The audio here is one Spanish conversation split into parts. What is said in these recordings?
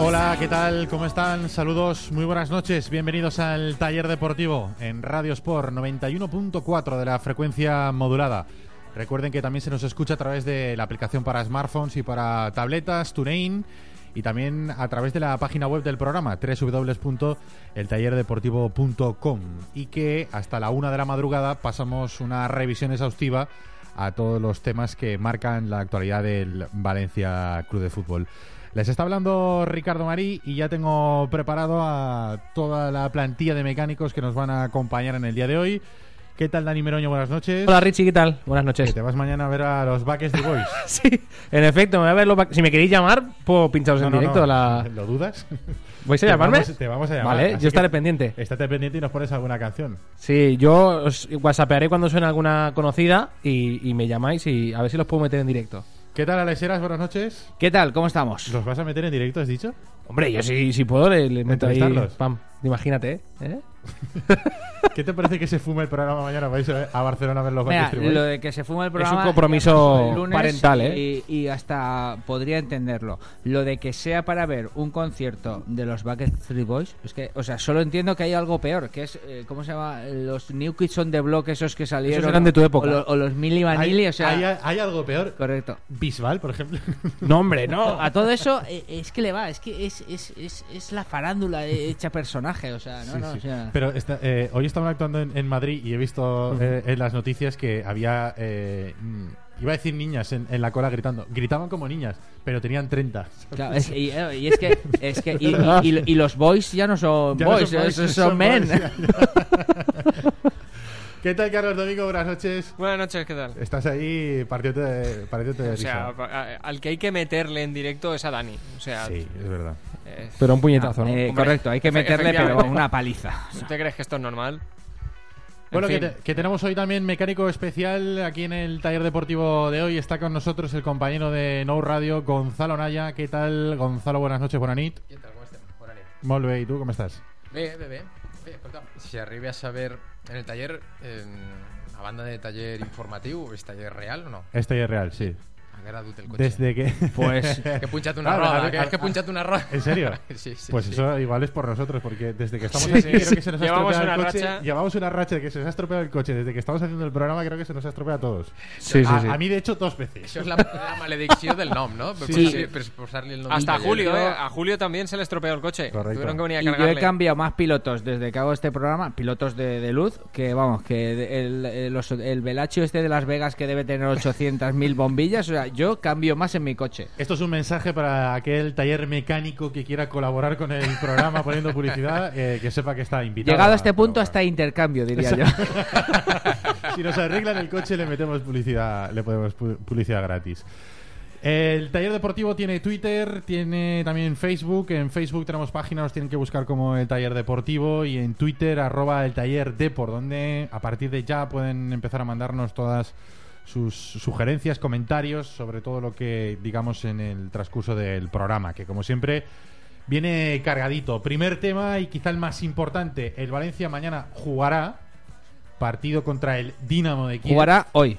Hola, ¿qué tal? ¿Cómo están? Saludos, muy buenas noches. Bienvenidos al Taller Deportivo en Radio Sport 91.4 de la frecuencia modulada. Recuerden que también se nos escucha a través de la aplicación para smartphones y para tabletas, TuneIn, y también a través de la página web del programa, www.eltallerdeportivo.com. Y que hasta la una de la madrugada pasamos una revisión exhaustiva a todos los temas que marcan la actualidad del Valencia Club de Fútbol. Les está hablando Ricardo Marí y ya tengo preparado a toda la plantilla de mecánicos que nos van a acompañar en el día de hoy. ¿Qué tal, Dani Meroño? Buenas noches. Hola Richie, ¿qué tal? Buenas Que noches. te vas mañana a ver a los Backstreet Boys. Sí, en efecto, me voy a ver los back- Si me queréis llamar, puedo pincharos No, en no, directo. no. La... ¿Lo dudas? ¿Vais a Te llamarme? vamos- te vamos a llamar, Vale, así yo estaré pendiente. Estate pendiente y nos pones alguna canción. Sí, yo os whatsappearé cuando suene alguna conocida y, y me llamáis y a ver si los puedo meter en directo. ¿Qué tal, Alexeras? Buenas noches. ¿Qué tal? ¿Cómo estamos? ¿Los vas a meter en directo, has dicho? Hombre, yo si, si puedo le, le meto ahí... Imagínate, ¿eh? ¿Qué te parece que se fume el programa mañana? ¿Vais a a Barcelona a ver los Mira, Backstreet Boys? lo de que se fuma el programa. compromiso ya pasó el lunes parental, y, ¿eh? Y, hasta podría entenderlo. Lo de que sea para ver un concierto de los Backstreet Boys, es que, o sea, solo entiendo que hay algo peor, que es, eh, ¿cómo se llama? Los New Kids on the Block, esos que salieron. Esos eran de tu época. O, lo- o los Milli Vanilli, ¿Hay, o sea. hay- hay algo peor? Correcto. Bisbal, por ejemplo. No, hombre, no. A todo eso eh, es que le va, es que es, es, es, es la farándula hecha personaje, o sea, no, Sí, no, sí. o sea. Pero esta- eh, hoy estaban actuando en, en Madrid y he visto eh, en las noticias que había. eh, mm, iba a decir niñas en, en la cola gritando. Gritaban como niñas, pero tenían 30. Claro, es- y, eh, y es que, es que y, y- y- y los boys ya no son Ya no boys, son boys, son, son men. boys, ya, ¿Qué tal, Carlos Domingo? Buenas noches. Buenas noches, ¿qué tal? Estás ahí partiéndote de, partiéndote de O sea, risa. a- al que hay que meterle en directo es a Dani. O sea, Sí, es verdad. es- Pero un puñetazo, ¿no? Eh, Hombre, correcto, hay que efe- meterle pero efectivamente. una paliza. ¿tú te crees que esto es normal? En Bueno, que, fin. te- que tenemos hoy también mecánico especial aquí en el taller deportivo de hoy. Está con nosotros el compañero de No Radio, Gonzalo Naya. ¿Qué tal, Gonzalo? Buenas noches, buenas nit. Què tal, com estem? Bona nit. Molt bé, ¿y tú cómo estás? Bé, bé, bé. Si arribi a saber en el taller, en, a banda de taller informatiu, és taller real o no? Es taller real, sí. Desde que... Pues- Que punxat una Claro, roda, que, que una. ¿En serio? Sí, sí, Pues sí. eso igual es por nosotros, porque desde que estamos Sí, aquí sí, creo que se nos ha Llevamos estropeado el una coche. racha. Llevamos una racha de que se nos ha estropeado el coche. Desde que estamos haciendo el programa creo que se nos ha estropeado a todos. Sí, sí, a, sí. a mí, de hecho, dos veces. Això és la, la maledicció del nom, no? El nom Hasta. Julio, ¿eh? A Julio también se le estropeó el coche. Correcto. Tuvieron que venir a Y yo he cambiado más pilotos desde que hago este programa, pilotos de, de luz, que vamos, que el, el, los- el Velacho este de Las Vegas que debe tener 800.000 bombillas, o sea, yo cambio más en mi coche. Esto es un mensaje para aquel taller mecánico que quiera colaborar con el programa poniendo publicidad, eh, que sepa que está invitado. Llegado a este punto, hasta intercambio, diría yo. si nos arreglan el coche le metemos publicidad, le ponemos pu- publicidad gratis. El taller deportivo tiene Twitter, tiene también Facebook. En Facebook tenemos páginas, los tienen que buscar como el taller deportivo. Y en Twitter, arroba el taller depor, donde a partir de ya pueden empezar a mandarnos todas sus sugerencias, comentarios sobre todo lo que digamos en el transcurso del programa, que como siempre viene cargadito. Primer tema y quizá el más importante, el Valencia mañana jugará partido contra el Dinamo de Kiev. Jugará hoy.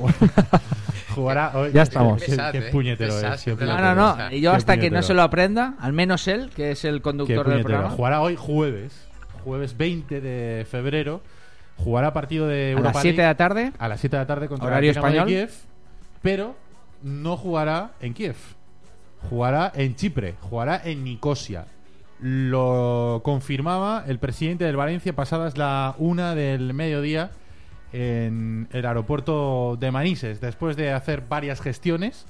Jugará hoy. Ya estamos. Qué, eh. puñetero Pesad, es, No, no, no. Y yo hasta que no se lo aprenda, al menos él, que es el conductor del programa. Jugará hoy jueves, jueves 20 de febrero. Jugará partido de A Europa las 7 de la tarde. a las 7 de la tarde contra Horario el Dinamo de español. Kiev, pero no jugará en Kiev. Jugará en Chipre, jugará en Nicosia. Lo confirmaba el presidente del Valencia pasadas la una del mediodía en el aeropuerto de Manises, después de hacer varias gestiones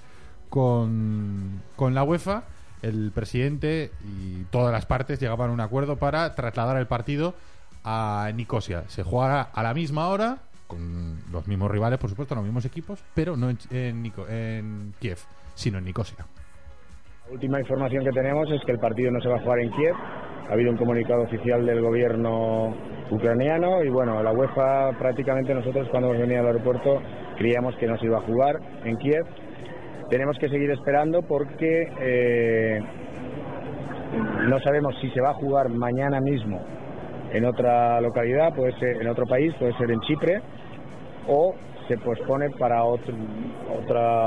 con, con la UEFA. El presidente y todas las partes llegaban a un acuerdo para trasladar el partido a Nicosia. Se jugará a la misma hora, con los mismos rivales, por supuesto, los mismos equipos, pero no en Kiev, sino en Nicosia. La última información que tenemos es que el partido no se va a jugar en Kiev. Ha habido un comunicado oficial del gobierno ucraniano y bueno, la UEFA prácticamente nosotros cuando hemos venido al aeropuerto creíamos que no se iba a jugar en Kiev. Tenemos que seguir esperando porque eh, no sabemos si se va a jugar mañana mismo en otra localidad, puede ser en otro país, puede ser en Chipre o se pospone para otro,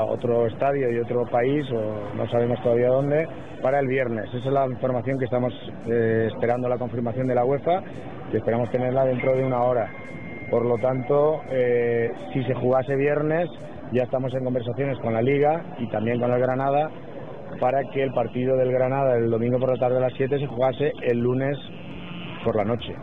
otro estadio y otro país, o no sabemos todavía dónde, para el viernes. Esa es la información que estamos eh, esperando la confirmación de la UEFA, que esperamos tenerla dentro de una hora. Por lo tanto, eh, si se jugase viernes, ya estamos en conversaciones con la Liga y también con el Granada para que el partido del Granada el domingo por la tarde a las 7 se jugase el lunes por la noche.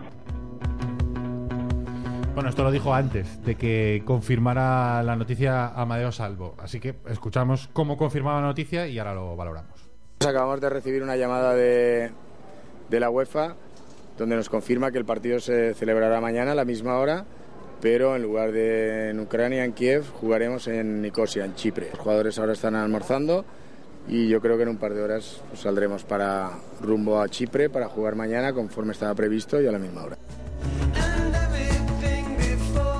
Bueno, esto lo dijo antes de que confirmara la noticia Amadeo Salvo. Así que escuchamos cómo confirmaba la noticia y ahora lo valoramos. Acabamos de recibir una llamada de, de la UEFA donde nos confirma que el partido se celebrará mañana a la misma hora, pero en lugar de en Ucrania, en Kiev, jugaremos en Nicosia, en Chipre. Los jugadores ahora están almorzando y yo creo que en un par de horas pues, saldremos para rumbo a Chipre para jugar mañana conforme estaba previsto y a la misma hora.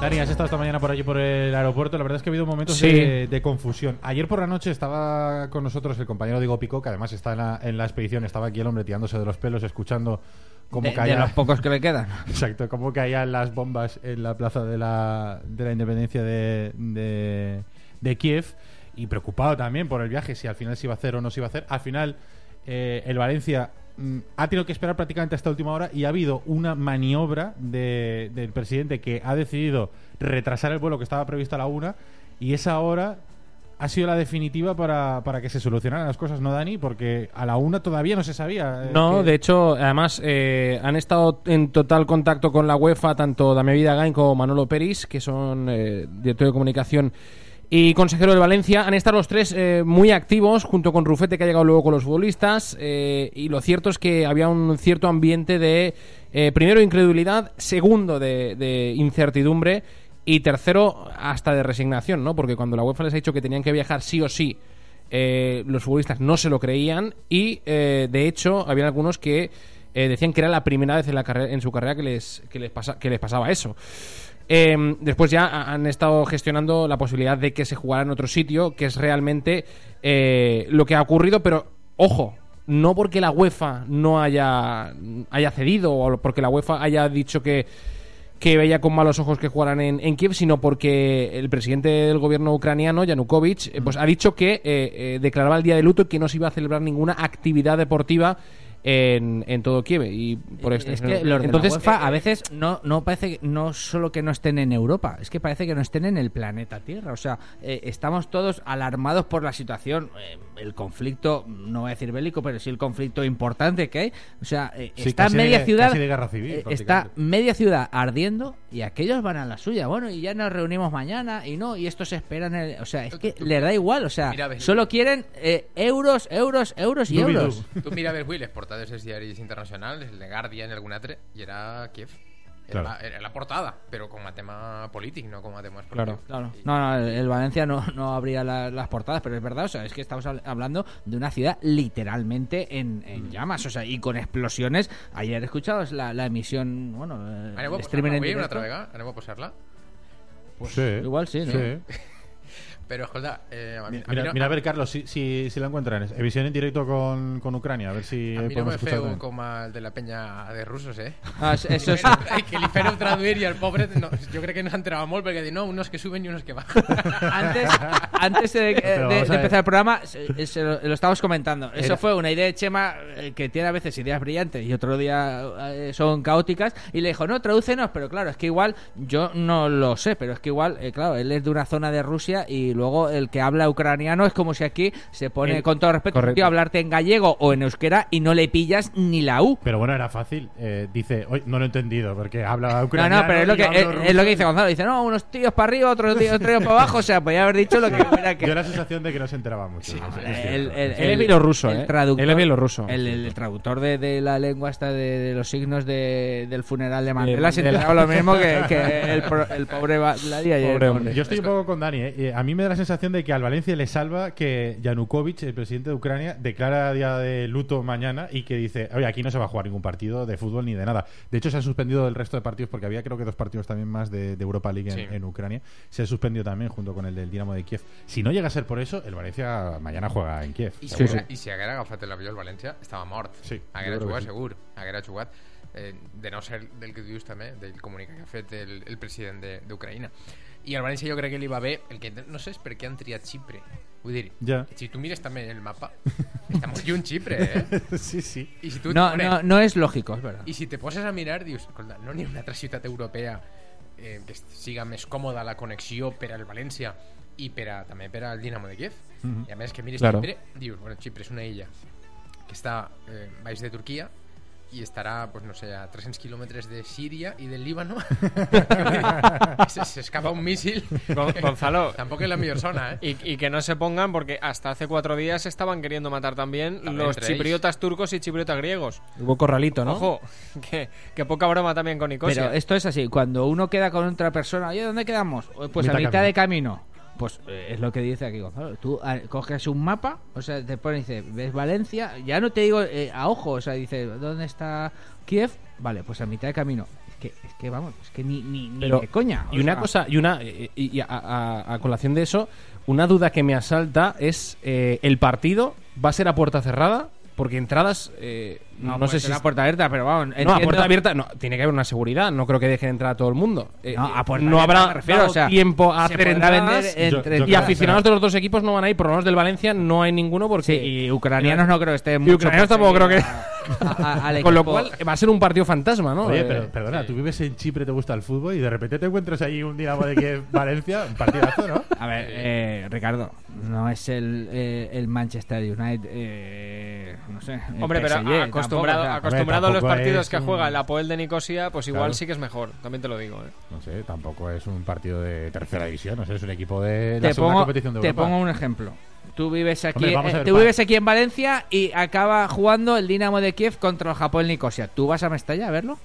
Dani, has estado esta mañana por allí por el aeropuerto. La verdad es que ha habido momentos Sí. de, de confusión. Ayer por la noche estaba con nosotros el compañero Diego Pico, que además está en la, en la expedición. Estaba aquí el hombre tirándose de los pelos, escuchando cómo De, de los pocos que le quedan. Exacto, cómo caían las bombas en la plaza de la, de la independencia de, de, de Kiev. Y preocupado también por el viaje, si al final se iba a hacer o no se iba a hacer. Al final, eh, el Valencia mm, ha tenido que esperar prácticamente hasta última hora y ha habido una maniobra de- del presidente que ha decidido retrasar el vuelo que estaba previsto a la una. Y esa hora ha sido la definitiva para, para que se solucionaran las cosas, ¿no, Dani? Porque a la una todavía no se sabía. eh, No, que- de hecho, además eh, han estado en total contacto con la UEFA tanto Damián Vidagain como Manolo Peris, que son eh, director de comunicación y consejero del Valencia. Han estado los tres eh, muy activos, junto con Rufete, que ha llegado luego con los futbolistas. eh, y lo cierto es que había un cierto ambiente de, eh, primero, incredulidad, segundo, de, de incertidumbre. Y tercero, hasta de resignación, ¿no? Porque cuando la UEFA les ha dicho que tenían que viajar sí o sí eh, los futbolistas no se lo creían y eh, de hecho había algunos que decían que era la primera vez en, la en su carrera que les, que les pasaba eso. Eh, después ya ha- han estado gestionando la posibilidad de que se jugara en otro sitio, que es realmente eh, lo que ha ocurrido, pero ojo, no porque la UEFA no haya, haya cedido o porque la UEFA haya dicho que, que veía con malos ojos que jugaran en, en Kiev, sino porque el presidente del gobierno ucraniano, Yanukovych, eh, pues ha dicho que eh, eh, declaraba el día de luto y que no se iba a celebrar ninguna actividad deportiva en, en todo Kiev. Y por esto, Es que los de entonces, la UEFA eh, a veces no, no parece que- no solo que no estén en Europa, es que parece que no estén en el planeta Tierra. O sea, eh, estamos todos alarmados por la situación, eh, el conflicto, no voy a decir bélico, pero sí el conflicto importante que hay. O sea, eh, Sí, está casi de- media ciudad, casi de guerra civil, eh, está media ciudad ardiendo y aquellos van a la suya. Bueno, y ya nos reunimos mañana y no, y estos esperan. el- o sea, es que les da igual. O sea, Mira, solo quieren eh, euros, euros, euros y euros. Tú mira a ver, Will, les portades diarios internacionales, el de Guardian, el alguna tre- y era Kiev. Era, Claro. la, era la portada, pero com a tema polític, no com a tema Claro. Claro. No, no, el, el Valencia no, no abría la- las portadas, pero es verdad, o sea, es que estamos habl- hablando de una ciudad literalmente en, Mm. en llamas, o sea, y con explosiones. Ayer escuchabas la, la emisión, bueno, eh, el streaming en avui una directo. altra vegada? Aneu a posar-la? sí. igual sí, ¿no? Però, escolta, eh, a mi, a mi Mira, no, mira a ver, Carlos, si, si, si la encuentran. Emisión en directo con, con Ucrania, a ver si a mi no podemos me escuchar feu también. com el de la penya de russos, eh? Ah, es- eso es... Ai, que li fèreu traduir i el pobre no, jo crec que no s'entrava molt perquè diu, no, unos que suben y unos que bajan. antes, antes de, Pero de- a de empezar el programa, se- se lo, lo estábamos comentando. Eso Era- fue una idea de Chema eh, que tiene a veces ideas brillantes y otro día eh, son caóticas. Y le dijo, no, tradúcenos, pero claro, es que igual yo no lo sé, pero es que igual, eh, claro, él es de una zona de Rusia y luego el que habla ucraniano es como si aquí se pone, El- con todo respeto, correcto. tío, a hablarte en gallego o en euskera y no le pillas ni la U. Pero bueno, era fácil. Eh, dice, no lo he entendido, porque habla No, ucraniano. no, pero es lo que, yo es, es lo que dice Gonzalo. Dice, no, unos tíos para arriba, otros tíos, tíos para abajo. O sea, podía haber dicho lo que hubiera que... Dio la sensación de que no se enteraba mucho. Es El, el- Él es bielorruso, el ¿eh? traductor- Él es bielorruso. El, traductor de, de la lengua esta de, de los signos de- del funeral de Mandela se enteraba lo mismo que, que el, pobre Vladi ayer. Pobre. Yo estoy un poco con Dani. ¿eh? Eh, A mí me da la sensación de que al Valencia le salva que Yanukovych, el presidente de Ucrania, declara día de luto mañana y que dice, oye, aquí no se va a jugar ningún partido de fútbol ni de nada. De hecho, se han suspendido el resto de partidos porque había creo que dos partidos también más de, de Europa League en, Sí. en Ucrania. Se ha suspendido también junto con el del Dinamo de Kiev. Si no llega a ser por eso, el Valencia mañana juega en Kiev. Seguro. si, haguera- I si haguera agafat l'avió al València, estava mort. Sí, haguera jugat segur. Haguera jugat. Eh, de no ser del que dius també, del comunicat que ha fet el, el president de- d'Ucraïna. I al València jo crec que li va bé el que no sé és per què han triat Xipre. Vull dir, Ja. si tu mires també el mapa, està molt lluny Xipre, eh? sí, sí. I si tu, No, hombre, no, no es lógico, es verdad. I si te poses a mirar, dius, escolta, no n'hi ha una altra ciutat europea eh, que siga més còmoda la connexió per al València i per a, també per al Dinamo de Kiev. Mhm. I a més que mires Claro. Xipre, dius, bueno, Xipre és una illa que està eh, baix de Turquia i estarà, pues, no sé, a 300 quilòmetres de Síria i del Líbano. Se- S'escapa un. Gon- Gonzalo. Tampoco es la mejor zona, ¿eh? Y, y que no se pongan porque hasta hace cuatro días estaban queriendo matar también, También los chipriotas turcos y chipriotas griegos. Hubo corralito, ¿no? Ojo, que, que poca broma también con Nicosia. Pero esto es así, cuando uno queda con otra persona, oye, ¿dónde quedamos? Pues a Mitad mitad camino. de camino. Pues eh, es lo que dice aquí Gonzalo. Tú ah, coges un mapa, o sea, te pones, dice, ves Valencia, ya no te digo eh, a ojo, o sea, dice, ¿dónde está Kiev? Vale, pues a mitad de camino. Es que, es que vamos, es que ni, ni, ni Pero- de coña. Y una sea, cosa, y una y, y a, a- a colación de eso, una duda que me asalta es eh, el partido va a ser a puerta cerrada porque entradas eh, No, sé ser si a puerta abierta, pero vamos. no a puerta abierta no tiene que haber una seguridad no creo que dejen entrar a todo el mundo Eh, No, a puerta no habrá me refiero, dado o sea, tiempo a hacer entradas Yo- entre yo y aficionados de los dos equipos no van a ir por lo menos del Valencia no hay ninguno porque Sí, y ucranianos no creo que estén y mucho ucranianos tampoco creo que seguir a- a- al con lo cual va a ser un partido fantasma no Oye, Eh, pero perdona, tú vives en Chipre, te gusta el fútbol y de repente te encuentras ahí un Dinamo de Kiev Valencia, un partidazo, ¿no? A ver, eh, Ricardo, no es el, eh, el Manchester United, eh, no sé. Hombre, pero PSG, acostumbrado, tampoco, o sea, acostumbrado a los partidos es que un- juega el Apoel de Nicosia, pues igual Claro. sí que es mejor, también te lo digo. ¿eh? No sé, tampoco es un partido de tercera división, no sé, es un equipo de la te segunda pongo, competición de te Europa. pongo un ejemplo. Tú vives aquí, Hombre, eh, ver, tú vives aquí en Valencia y acaba jugando el Dinamo de Kiev contra el Japón Nicosia. ¿Tú vas a Mestalla a verlo?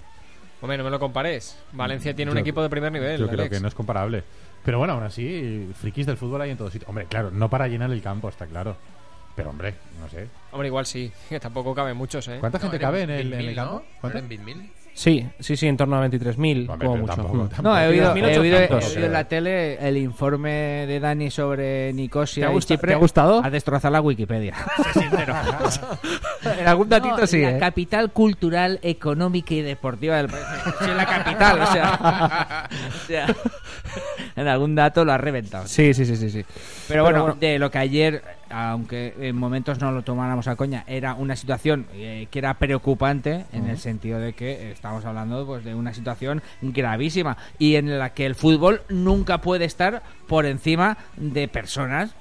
Hombre, no me lo compares. Valencia tiene un equipo de primer nivel. Yo creo Alex. que no es comparable. Pero bueno, aún así, frikis del fútbol hay en todos sitios. Hombre, claro, no para llenar el campo, está claro. Pero hombre, no sé. Hombre, igual sí, que tampoco caben muchos, ¿eh? ¿Cuánta No, gente cabe en el, en 20.000, el campo? ¿no? ¿Cuánta? ¿Eren 20.000? sí sí sí en torno a 23.000 Hombre, como pero mucho tampoco, tampoco. No, he oído, he oído, he 1800, oído en la tele el informe de Dani sobre Nicosia ¿Te ha y gusta- Chipre. te ha gustado? A destrozar la Wikipedia. en algún datito No, sí la ¿eh? capital cultural, económica y deportiva del país. Sí, en la capital, o sea, o sea, en algún dato lo ha reventado. sí sí sí sí sí. Pero bueno, de lo que ayer, aunque en momentos no lo tomáramos a coña, era una situación eh, que era preocupante en el sentido de que eh, estamos hablando pues de una situación gravísima y en la que el fútbol nunca puede estar por encima de personas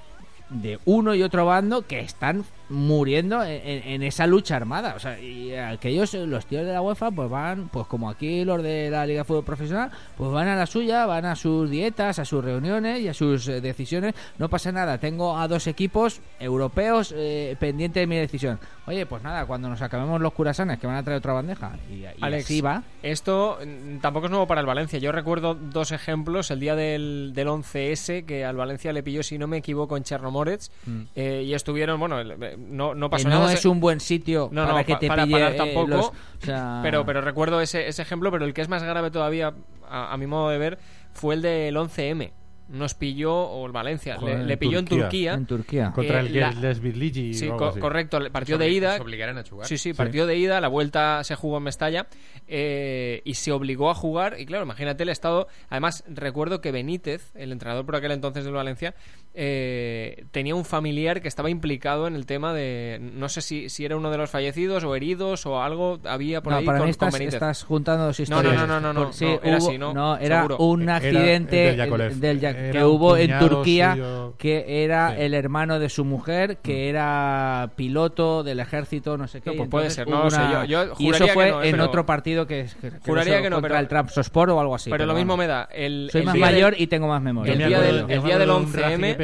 de uno y otro bando que están muriendo en, en- esa lucha armada. O sea, y aquellos, los tíos de la UEFA, pues van, pues como aquí los de la Liga de Fútbol Profesional, pues van a la suya, van a sus dietas, a sus reuniones y a sus eh, decisiones. No pasa nada, tengo a dos equipos europeos eh, pendientes de mi decisión. Oye, pues nada, cuando nos acabemos los curasanes que van a traer otra bandeja y, y Alex, así va. Esto mm, tampoco es nuevo para el Valencia. Yo recuerdo dos ejemplos. El día del, del 11S, que al Valencia le pilló, si no me equivoco, en Chernomorets. eh, y estuvieron, bueno, el- eh, no, no pasó no nada. es se- un buen sitio No, para no, que pa- te para pille parar eh, tampoco. los- o sea, Pero, pero recuerdo ese, ese ejemplo, pero el que es más grave todavía, a, a mi modo de ver, fue el del 11M. Nos pilló, o el Valencia, Joder, le, pilló en Turquía. Turquía. en Turquía. Contra Eh, el la- Les Birligi Sí, co- así. correcto. el Partido Se de ida. se obligaran a jugar. Sí, sí, partido de ida, la vuelta se jugó en Mestalla eh, y se obligó a jugar. Y claro, imagínate el estado. Además, recuerdo que Benítez, el entrenador por aquel entonces del Valencia, eh, tenía un familiar que estaba implicado en el tema de. No sé si, si era uno de los fallecidos o heridos o algo había por no, ahí para con, mí con estás, Benítez. estás juntando dos No, historias. no, no, no, no, Por- sí, no, era hubo- así, no, era seguro. un Era accidente el del del Era que hubo en Turquía suyo. que era Sí. el hermano de su mujer que era piloto del ejército, no sé qué. No, pues puede ser, no lo sé, una- yo- yo y juraría eso que fue no, eh, en pero- otro partido que, que, que Juraría sé, que no, contra pero- el Trabzonspor o algo así. pero lo mismo me da. El, Soy más mayor y tengo más memoria. el día del- yo me el día del acuerdo de un raje 11M.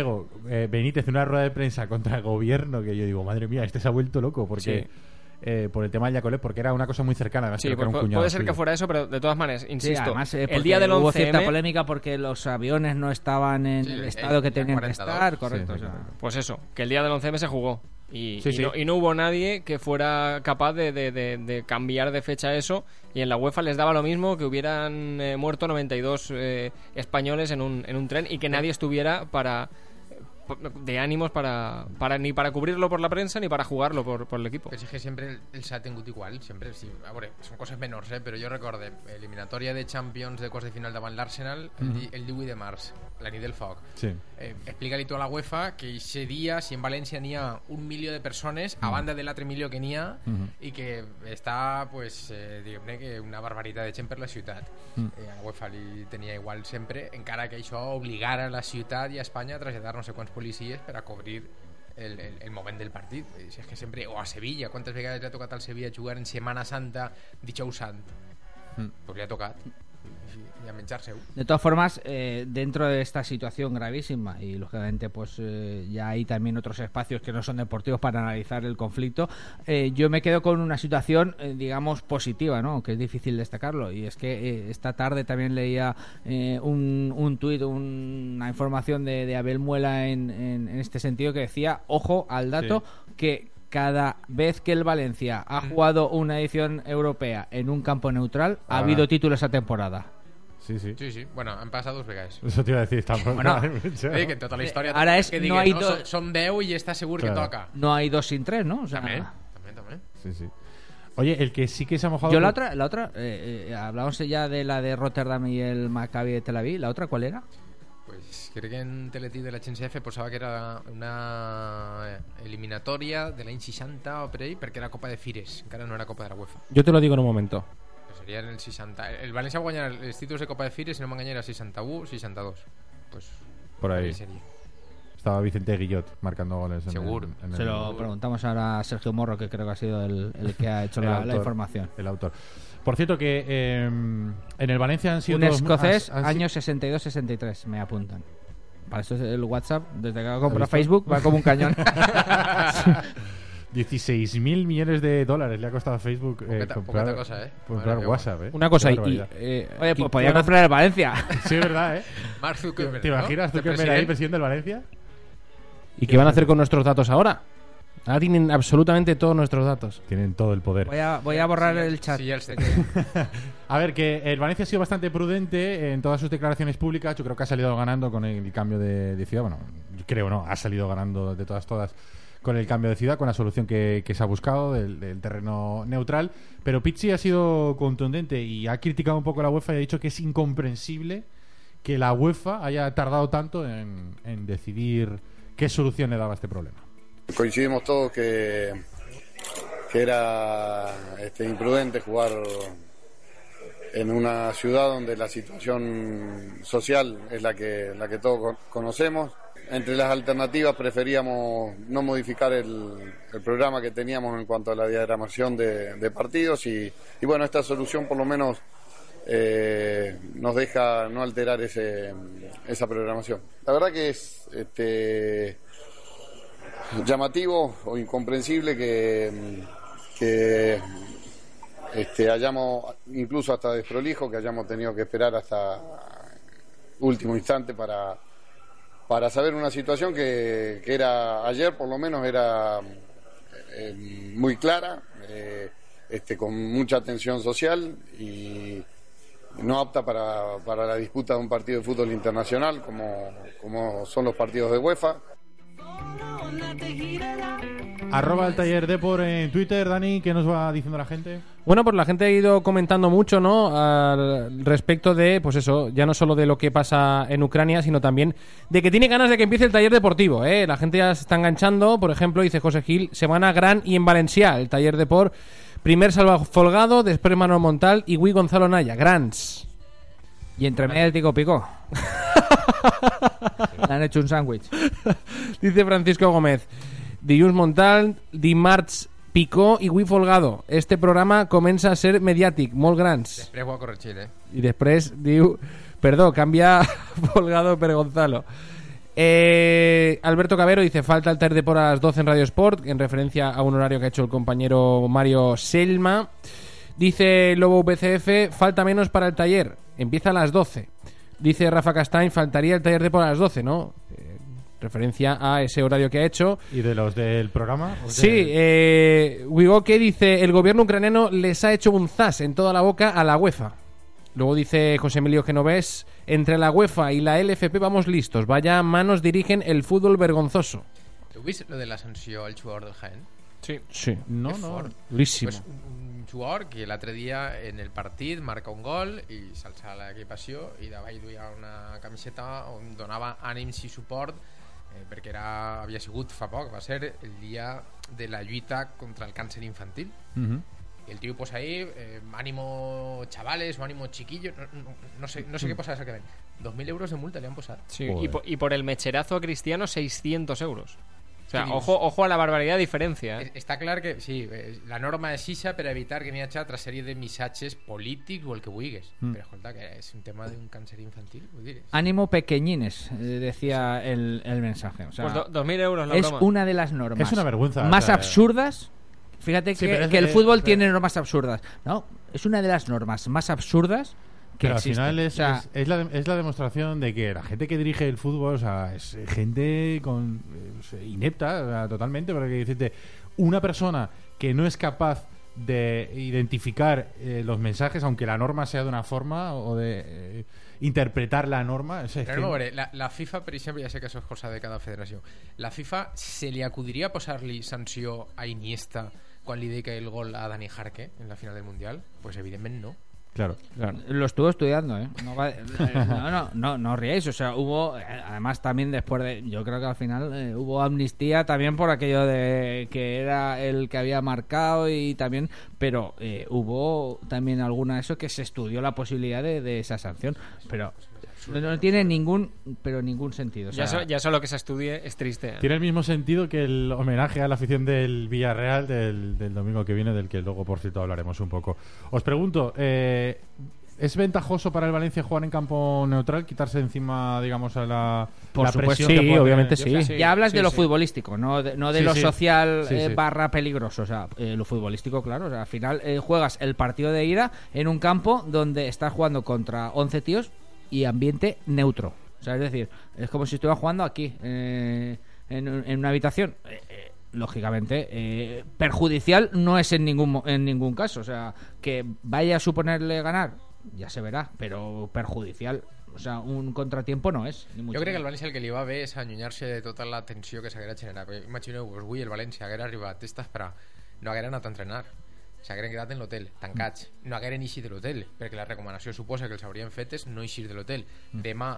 Eh, Benítez en una rueda de prensa contra el gobierno que yo digo, madre mía, este se ha vuelto loco porque Sí. eh, por el tema del Yacolet, porque era una cosa muy cercana. además Sí, que era un puede ser suyo. que fuera eso, pero de todas maneras, Sí, insisto, además, eh, el día del hubo 11M, cierta polémica porque los aviones no estaban en Sí, el el- estado que tenían que 42. estar, correcto. Sí, o sea, pues eso, que el día del 11M se jugó. Y, Sí, y sí. No, y no hubo nadie que fuera capaz de, de- de- de cambiar de fecha eso. Y en la UEFA les daba lo mismo que hubieran eh, muerto 92 eh, españoles en un, en un tren y que nadie estuviera para de ánimos para, para ni para cubrirlo por la prensa ni para jugarlo por, por el equipo. Però és que sempre el, el s'ha tingut igual, sempre. Sí, a veure, són coses menors, eh? però jo recorde eliminatòria de Champions de quarts de final davant l'Arsenal el, di- el 18 de març, la nit del foc. Sí. Eh, Explica-li tu a la UEFA que ese dia, si en València n'hi ha un milió de persones, a banda de l'altre milió que n'hi ha, i que està, pues, eh, diguem-ne, que una barbaritat de gent per la ciutat. Mm. Eh, a la UEFA li tenia igual sempre, encara que això obligara a la ciutat i a Espanya a traslladar no sé quants policies per a cobrir el, el, el moment del partit. Si és que sempre, o a Sevilla, quantes vegades li ha tocat al Sevilla jugar en Setmana Santa, dijous sant? Mm. Pues li ha tocat. Seu. De todas formas, eh, dentro de esta situación gravísima y lógicamente pues eh, ya hay también otros espacios que no son deportivos para analizar el conflicto, eh, yo me quedo con una situación eh, digamos positiva, ¿no? Que es difícil destacarlo y es que eh, esta tarde también leía eh, un, un tuit, una información de, de Abel Muela en, en- en este sentido que decía, ojo al dato que cada vez que el Valencia ha jugado una edición europea en un campo neutral, ha Ah. habido título esa temporada. Sí, sí. Sí, sí. Bueno, han passat dos vegades. Eso te iba a decir. Tampoco Bueno. Eh, que en tota la història... Ara és- que no diguen, hay no, dos- Són, són 10 i està segur que Claro. toca. no hay dos sin tres, ¿no? O sea, També, també, també. Sí, sí. Oye, el que sí que se ha mojado. yo la otra, la otra, eh, eh, hablamos ya de la de Rotterdam y el Maccabi de Tel Aviv. ¿La otra cuál era? Pues crec que en Teletí de la CNCF posava que era una eliminatòria de l'any 60 o per ahí, perquè era Copa de Fires, encara no era Copa de la UEFA. Yo te lo digo en un momento. Seria en el 60. El València va guanyar els títols de Copa de Fires, si no m'enganya, era 61, 62. Pues Por ahí. seria. Estaba Vicente Guillot marcando goles. En Seguro. el- en el- Se lo preguntamos ahora a Sergio Morro, que creo que ha sido el, el que ha hecho el la, información. El autor. Por cierto, que eh, en el Valencia han sido. Un todos- escocés, han- han año 62-63, me apuntan. Para eso es el WhatsApp, desde que comprado? Facebook, va como un cañón. 16.000 millones de dólares le ha costado a Facebook eh, comprar, cosa, ¿eh? comprar Madre. WhatsApp. ¿eh? Una cosa, y, eh, Oye, pues ¿qué- podía comprar el Valencia. Sí, es verdad, ¿eh? Mark Zuckerberg, ¿Te imaginas ¿no? tú que De me ahí president. presidente del Valencia? ¿Y qué van a hacer con nuestros datos ahora? Ahora tienen absolutamente todos nuestros datos. Tienen todo el poder. Voy a, voy a borrar Sí, el chat. Sí. A ver, que el Valencia ha sido bastante prudente en todas sus declaraciones públicas. Yo creo que ha salido ganando con el cambio de, de ciudad. Bueno, yo creo no, ha salido ganando de todas, todas con el cambio de ciudad, con la solución que, que se ha buscado del, del terreno neutral. Pero Pizzi ha sido contundente y ha criticado un poco a la UEFA y ha dicho que es incomprensible que la UEFA haya tardado tanto en, en decidir qué solución le daba a este problema. Coincidimos todos que, que era este, imprudente jugar en una ciudad donde la situación social es la que, la que todos con- conocemos. Entre las alternativas preferíamos no modificar el, el programa que teníamos en cuanto a la diagramación de, de partidos y, y bueno, esta solución por lo menos eh, nos deja no alterar ese, esa programación. La verdad que es este, llamativo o incomprensible que, que este, hayamos, incluso hasta desprolijo, que hayamos tenido que esperar hasta último instante para, para saber una situación que, que era ayer, por lo menos era eh, muy clara, eh, este, con mucha tensión social y no apta para, para la disputa de un partido de fútbol internacional como, como son los partidos de UEFA. Arroba el taller Depor en Twitter, Dani, ¿qué nos va diciendo la gente? Bueno, pues la gente ha ido comentando mucho, ¿no? Al respecto de, pues eso, ya no solo de lo que pasa en Ucrania, sino también de que tiene ganas de que empiece el taller deportivo, ¿eh? La gente ya se está enganchando, por ejemplo, dice José Gil, semana gran y en Valencia, el taller Deport, primer Salva Folgado, después Manuel Montal y Gui Gonzalo Naya, grans. Y entre medio el tico pico. Le han hecho un sándwich. Dice Francisco Gómez, dilluns Montal, dimarts Picó i Gui Folgado. Este programa comença a ser mediàtic, molt grans. Després ho ha corregit, eh? Y después diu... Perdó, cambia Folgado per Gonzalo. Eh, Alberto Cabero dice, falta el tarde por a las 12 en Radio Sport, en referencia a un horario que ha hecho el compañero Mario Selma. Dice Lobo VCF, falta menos para el taller, empieza a las 12. Dice Rafa Castañ, faltaría el taller de por a las 12, ¿no? Eh, referencia a ese horario que ha hecho. ¿Y de los del programa? ¿O Sí, de- eh, Wigoke dice, el gobierno ucraniano les ha hecho un zas en toda la boca a la UEFA. Luego dice José Emilio Genovés, entre la UEFA y la LFP vamos listos, vaya manos dirigen el fútbol vergonzoso. Heu vist lo de la sanció al jugador del Jaén? Sí. Sí. No, no. fort. Durísimo. Pues un, un jugador que l'altre dia en el partit marca un gol i s'alça l'equipació i davall duia una camiseta on donava ànims i suport eh, perquè era, havia sigut fa poc, va ser el dia de la lluita contra el càncer infantil y el tío posa ahí, eh, ánimo chavales o ánimo chiquillos, no, no- no sé, no sé qué posa exactamente. 2.000 euros de multa le han posado. Sí, y por el mecherazo a Cristiano, 600 euros. O sea, ojo, ojo a la barbaridad de diferencia. ¿eh? Es- Està clar que, sí, eh, la norma és ixa per evitar que n'hi hagi altra sèrie de missatges polítics o el que vulguis. Mm. Però escolta, que és un tema d'un càncer infantil, vull dir... és- Ánimo pequeñines, eh, decía el, el mensaje. O sea, Pues do- 2.000 euros la es broma. una de las normas Es una vergüenza, más o sea, absurdas. Fíjate Sí, que, pero es- que el fútbol pero- tiene normas absurdas. No, es una de las normas más absurdas que Pero al final es, O sea, es, es la, es la demostración de que la gente que dirige el fútbol, o sea, es gente con eh, inepta, o sea, totalmente, porque decirte, una persona que no es capaz de identificar eh, los mensajes, aunque la norma sea de una forma, o de eh, interpretar la norma, es que- no, a la, la FIFA, per exemple, ja sé que això és cosa de cada federació, la FIFA se li acudiria posar-li sanció a Iniesta quan li dedica el gol a Dani Jarque en la final del Mundial? Pues evidentment no. Claro. Lo estuvo estudiando, ¿eh? No, eh, no, no, no, no riáis. O sea, hubo, eh, además también después de, yo creo que al final eh, hubo amnistía también por aquello de que era el que había marcado y también, pero eh, hubo también alguna de eso que se estudió la posibilidad de esa sanción, pero no, no tiene ningún, pero ningún sentido. O ya, sea, so- ya solo que se estudie es triste. ¿eh? Tiene el mismo sentido que el homenaje a la afición del Villarreal del, del domingo que viene, del que luego, por cierto, hablaremos un poco. Os pregunto, eh, ¿es ventajoso para el Valencia jugar en campo neutral, quitarse encima, digamos, a la, Por la supuesto. presión que Sí, puede obviamente tener? sí. Ya hablas sí, de lo sí. futbolístico, no de, no de Sí, lo sí. social Sí, eh, sí. barra peligroso. O sea, eh, lo futbolístico, claro. O sea, al final eh, juegas el partido de ida en un campo donde estás jugando contra 11 tíos y ambiente neutro. O sea, es decir, es como si estuviera jugando aquí, eh, en, en una habitación. Eh, eh, lógicamente, eh, perjudicial no es en ningún, en ningún caso. O sea, que vaya a suponerle ganar, ya se verá, pero perjudicial. O sea, un contratiempo no és. Ni mucho Jo crec que menos. València el que li va bé és allunyar-se de tota la tensió que s'haguera generat. Imagineu-vos, avui el València haguera arribat a esperar, no haguera anat a entrenar, s'hagueren quedat en l'hotel, tancats, no hagueren eixit de l'hotel, perquè la recomanació suposa que els haurien fet és no eixir de l'hotel. Demà,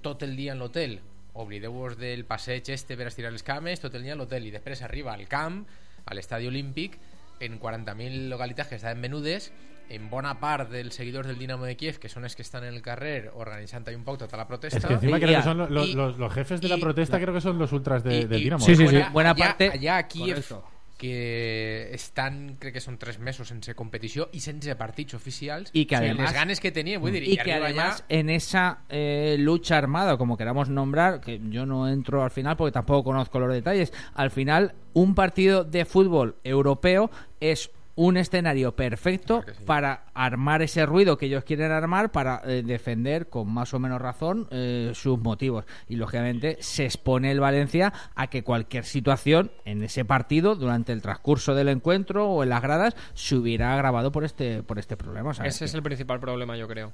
tot el dia en l'hotel, oblideu-vos del passeig este per estirar les cames, tot el dia en l'hotel, i després arriba al camp, a l'estadi olímpic, en 40.000 localitats que estaven venudes, en bona part dels seguidors del Dinamo de Kiev, que són els que estan en el carrer organitzant ahí un poc tota la protesta. Es que encima Y- creo y- que son lo- lo- y- los, los jefes de la y- protesta, creo que son los ultras de, Y- del y- Dinamo. Sí, sí, sí. Buena, Buena allà, parte- allà a Kiev Correcto. Que estan, crec que són tres mesos sense competició i sense partits oficials Y que o sigui, además- les ganes que vull dir, y i que además en esa eh, lucha armada, como queramos nombrar, que yo no entro al final porque tampoco conozco los detalles, al final un partido de fútbol europeo es un escenario perfecto Claro que sí. para armar ese ruido que ellos quieren armar para eh, defender con más o menos razón eh, sus motivos y lógicamente se expone el Valencia a que cualquier situación en ese partido durante el transcurso del encuentro o en las gradas se hubiera agravado por este por este problema ¿sabes? Ese es el principal problema, yo creo.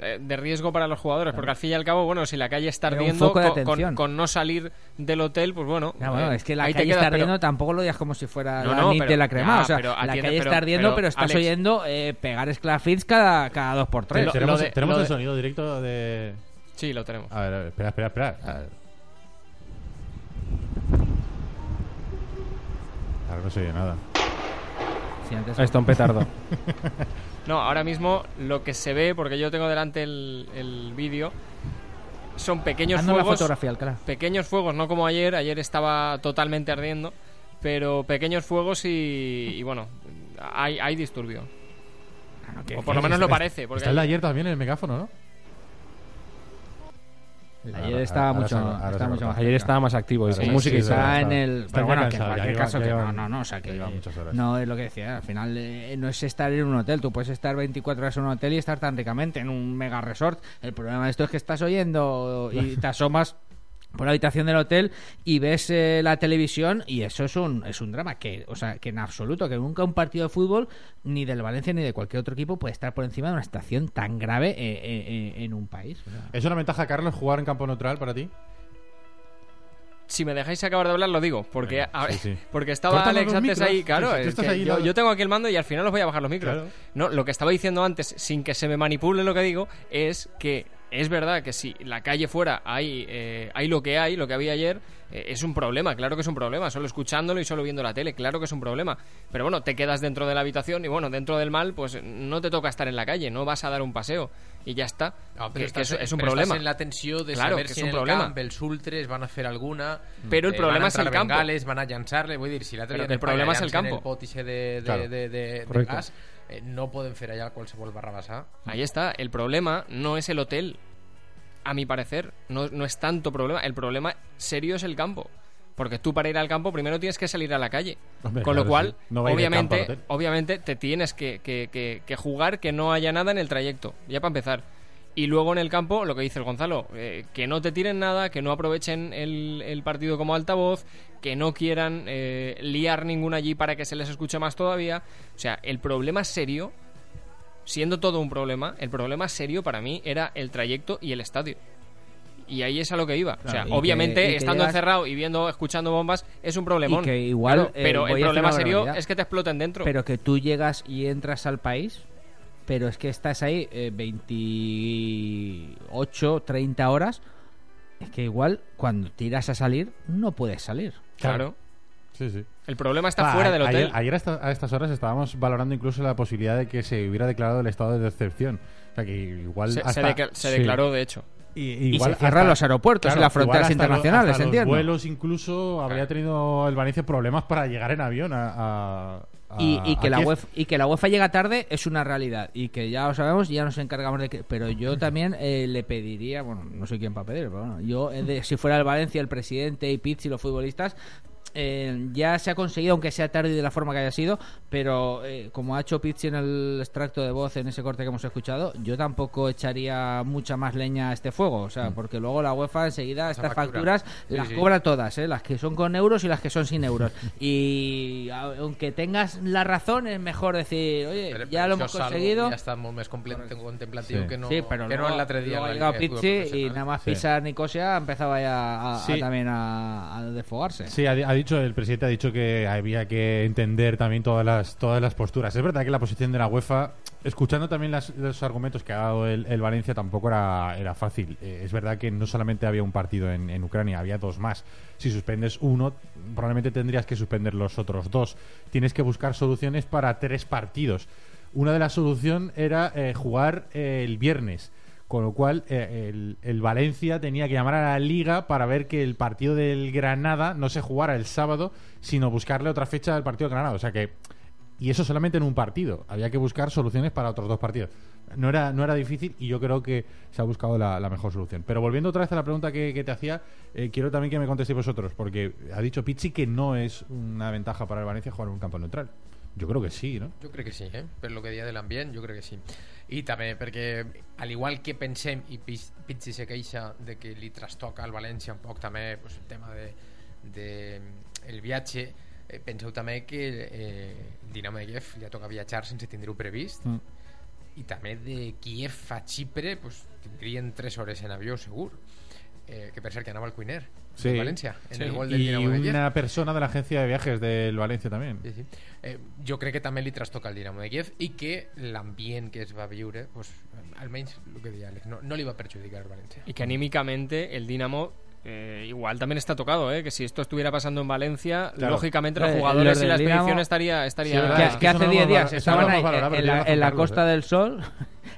Eh, De riesgo para los jugadores, porque al fin y al cabo, bueno, si la calle está ardiendo con, con- atención. con no salir del hotel, pues bueno. Ya, bueno, eh, es que la calle está pero- ardiendo, tampoco lo digas como si fuera No, la no, nit pero- de la crema. ya, o sea, pero la atiende- calle está ardiendo, pero, pero, estás Alex- oyendo eh, pegar esclafits cada, cada dos por tres. Lo- tenemos de- tenemos lo el de- sonido directo de. Sí, lo tenemos. A ver, a ver, espera, espera, espera. A ver. Ahora no se oye nada. Ahí está un petardo. No, ahora mismo lo que se ve, porque yo tengo delante el, el vídeo, son pequeños la fuegos. fotografía, Alcalá. Pequeños fuegos, no como ayer. Ayer estaba totalmente ardiendo. Pero pequeños fuegos y, y bueno, hay, hay disturbio. O por lo menos lo parece. Porque Está el de ayer también en el megáfono, ¿no? Ayer estaba mucho, estaba más Ayer estaba más activo y Sí, música sí, está en el está pero bueno que en cualquier caso que no no no o sea que lleva muchas horas. no es lo que decía al final eh, no es estar en un hotel tú puedes estar 24 horas en un hotel y estar tan ricamente en un mega resort. El problema de esto es que estás oyendo y te asomas por la habitación del hotel y ves eh, la televisión y eso es un es un drama que o sea que en absoluto que nunca un partido de fútbol ni del Valencia ni de cualquier otro equipo puede estar por encima de una situación tan grave eh, eh, eh, en un país o sea. ¿Es una ventaja, Carlos, jugar en campo neutral para ti? Si me dejáis acabar de hablar, lo digo. Porque, Venga, a- sí, sí. porque estaba Alex antes micros. ahí, claro. Sí, es ahí, yo, tengo aquí el mando y al final os voy a bajar los micros. Claro. No, lo que estaba diciendo antes, sin que se me manipule lo que digo, es que es verdad que si la calle fuera hay, eh, hay lo que hay, lo que había ayer, eh, es un problema, claro que es un problema. Solo escuchándolo y solo viendo la tele, claro que es un problema. Pero bueno, te quedas dentro de la habitación y bueno, dentro del mal, pues no te toca estar en la calle, no vas a dar un paseo y ya está. No, Que- però que es, es un problema. en la tensió de Claro, saber que si es un en el problema. camp els ultres van a fer alguna Pero el eh, problema van a es el campo. bengales, van a llançar-le vull dir, si l'altre Pero dia el problema es el campo. el de, de, Claro. de, de, de Correcto. gas eh, no poden fer allà qualsevol barra basar Ahí está. El problema no es el hotel. A mi parecer, no, no es tanto problema. El problema serio es el campo. Porque tú para ir al campo primero tienes que salir a la calle. Hombre, Con claro, lo cual, sí. No obviamente, obviamente te tienes que, que- que- que jugar que no haya nada en el trayecto. Ya para empezar. Y luego en el campo, lo que dice el Gonzalo, eh, que no te tiren nada, que no aprovechen el, el partido como altavoz, que no quieran eh, liar ninguna allí para que se les escuche más todavía. O sea, el problema serio siendo todo un problema, el problema serio para mí era el trayecto y el estadio. Y ahí es a lo que iba. o sea, obviamente, que estando llegas- encerrado y viendo, escuchando bombas, es un problemón. Y que igual, Claro, eh, pero el problema serio es que te exploten dentro. Pero que tú llegas y entras al país, pero es que estás ahí eh, 28, 30 horas. Es que igual cuando tiras a salir, no puedes salir. claro. Sí, sí. El problema está Ah, fuera del ayer- hotel. Ayer, a, esta- a estas horas estábamos valorando incluso la posibilidad de que se hubiera declarado el estado de decepción. O sea, que igual se, se hasta- deca- se sí. declaró, de hecho. Y, Y igual se cierran los aeropuertos y las fronteras lo- internacionales, hasta los vuelos incluso habría tenido el Valencia problemas para llegar en avión a- a- Y, y que a la. UEFA, y que la UEFA llega tarde es una realidad. Y que ya lo sabemos y ya nos encargamos de que. Pero yo también eh, le pediría, bueno, no sé quién para pedir, pero bueno, yo, eh, de- si fuera el Valencia, el presidente y Pizzi, los futbolistas, eh, ya se ha conseguido, aunque sea tarde y de la forma que haya sido, pero eh, como ha hecho Pizzi en el extracto de voz en ese corte que hemos escuchado, yo tampoco echaría mucha más leña a este fuego, o sea, porque luego la UEFA enseguida Esa estas factura. facturas Sí, las sí. cobra todas, ¿eh? las que son con euros y las que son sin euros. Y a- aunque tengas la razón, es mejor decir, oye, Però- ya lo hemos conseguido. Està molt més comple- contemplatiu Sí. que no, sí, pero que luego, no en la de Fútbol Pizzi y nada más Sí. pisar Nicosia empezaba ya a, a- Sí. también a, a desfogarse. Sí, ha dicho el presidente ha dicho que había que entender también todas las todas las posturas. Es verdad que la posición de la UEFA, escuchando también los argumentos que ha dado el, el Valencia, tampoco era, era fácil. Eh, es verdad que no solamente había un partido en, en Ucrania, había dos más. Si suspendes uno, probablemente tendrías que suspender los otros dos. Tienes que buscar soluciones para tres partidos. una de las soluciones era eh, jugar eh, el viernes. Con lo cual, eh, el, Valencia tenía que llamar a la liga para ver que el partido del Granada no se jugara el sábado, sino buscarle otra fecha del partido del Granada. O sea que. Y eso solamente en un partido. Había que buscar soluciones para otros dos partidos. No era, no era difícil y yo creo que se ha buscado la, mejor solución. Pero volviendo otra vez a la pregunta que, que te hacía, eh, quiero también que me contestéis vosotros, porque ha dicho Pizzi que no es una ventaja para el Valencia jugar en un campo neutral. Yo creo que sí, ¿no? Jo crec que sí, eh? per lo que deia de l'ambient, jo crec que sí. I també perquè, al igual que pensem, i Pizzi se queixa de que li trastoca al València un poc també pues, el tema de, de el viatge, eh, penseu també que eh, Dinamo de Kiev li ha tocat viatjar sense tindre-ho previst Mm. i també de Kiev a Xipre pues, tindrien 3 hores en avió segur eh, que cert que al Cuiner Sí. de València en Sí. el gol del Y Dinamo de Kiev una persona de la agencia de viajes del Valencia también. Sí, sí. Eh, jo crec que també li trastoca el Dinamo de Kiev i que l'ambient que es va viure pues, almenys el que deia Àlex, no, no li va perjudicar al València Y que anímicamente el Dinamo eh, igual también está tocado, ¿eh? que si esto estuviera pasando en Valencia, Claro. lógicamente Eh, los jugadores los y la del expedición Dinamo- estaría, estaría Sí, que, hace no 10 lo días estaban ahí valorar, en, la, en Costa ¿eh? del Sol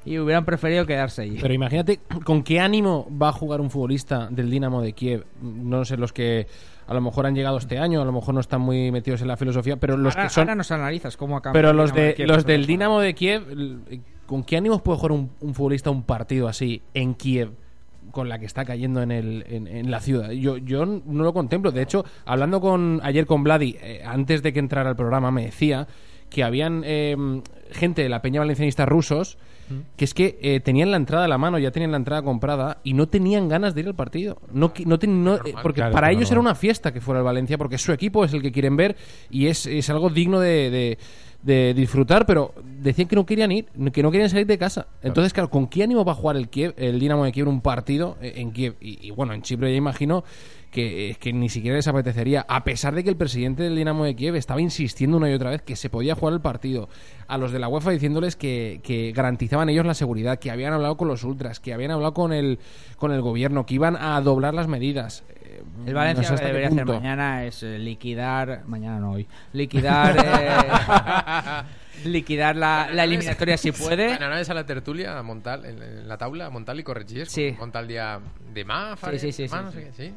y hubieran preferido quedarse allí. Pero imagínate con qué ánimo va a jugar un futbolista del Dinamo de Kiev. No sé, los que a lo mejor han llegado este año, a lo mejor no están muy metidos en la filosofía, pero los ahora, que son ahora nos analizas cómo acaba Pero los, de, Kiev, los del Dinamo de Kiev, ¿con qué ánimos puede jugar un, un futbolista un partido así en Kiev? Con la que está cayendo en, el, en, en la ciudad. Yo, yo no lo contemplo. De hecho, hablando con ayer con Vladi, eh, antes de que entrara al programa, me decía que habían eh, gente de la Peña Valencianista rusos que es que eh, tenían la entrada a la mano, ya tenían la entrada comprada y no tenían ganas de ir al partido. No, no, ten- no- eh, porque Claro, para ellos era una fiesta que fuera el Valencia, porque su equipo es el que quieren ver y es, es algo digno de, de- de disfrutar, pero decían que no querían ir, que no querían salir de casa. Entonces, claro, ¿con qué ánimo va a jugar el Kiev, el Dinamo de Kiev un partido eh, en Kiev? Y, y bueno, en Chipre ya imagino que, que ni siquiera les apetecería, a pesar de que el presidente del Dinamo de Kiev estaba insistiendo una y otra vez que se podía jugar el partido, a los de la UEFA diciéndoles que, que garantizaban ellos la seguridad, que habían hablado con los ultras, que habían hablado con el, con el gobierno, que iban a doblar las medidas. Eh, El no Valencia sé lo que debería hacer mañana es eh, liquidar, mañana no hoy, liquidar eh, liquidar la, la eliminatoria si puede. Anaves a la tertúlia, a Montal, en, en la taula, a Montal i corregies. Sí. Montal dia demà, faré, Sí, sí, sí, no sé sí?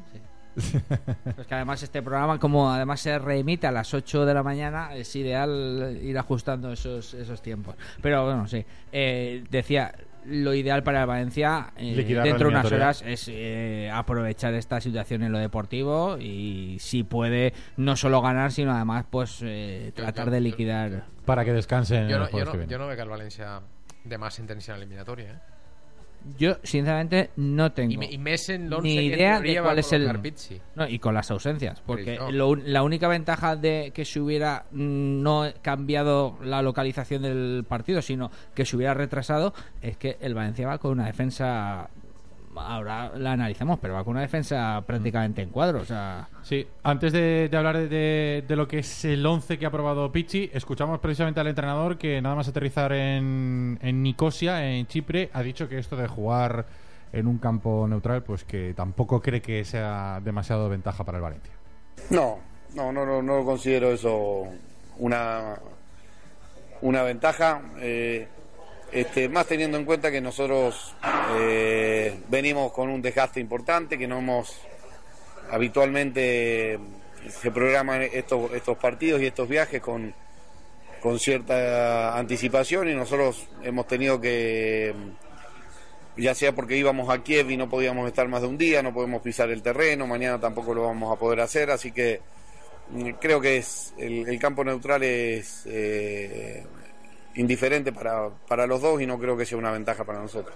Pues que además este programa, como además se reemite a las 8 de la mañana, es ideal ir ajustando esos, esos tiempos. Pero bueno, sí. Eh, decía, lo ideal para el Valencia eh, dentro de unas eliminatoria. horas es eh, aprovechar esta situación en lo deportivo y si puede no solo ganar, sino además pues eh, Yo- tratar yo- de yo- liquidar. Para que descansen los no, juegos no, que vienen. jo no veig al València Yo sinceramente no tengo I, me- i més en l'11 ni idea de cuál es el Pizzi. No, y con las ausencias, porque no. lo la única ventaja de que se hubiera mm, no cambiado la localización del partido, sino que se hubiera retrasado, es que el Valencia va con una defensa, ahora la analizamos, pero va con una defensa prácticamente en cuadro, o sea... Sí, antes de, de hablar de, de lo que es el 11 que ha probado Pichi, escuchamos precisamente al entrenador que nada más aterrizar en, en Nicosia, en Chipre, ha dicho que esto de jugar en un campo neutral, pues que tampoco cree que sea demasiado ventaja para el Valencia. No, no, no, no, no considero eso una, una ventaja. eh, este, más teniendo en cuenta que nosotros eh, venimos con un desgaste importante, que no hemos habitualmente se programan estos, estos partidos y estos viajes con, con cierta anticipación y nosotros hemos tenido que ya sea porque íbamos a Kiev y no podíamos estar más de un día, no podemos pisar el terreno, mañana tampoco lo vamos a poder hacer, así que mm, creo que es el, campo neutral es eh, indiferente para, para los dos y no creo que sea una ventaja para nosotros.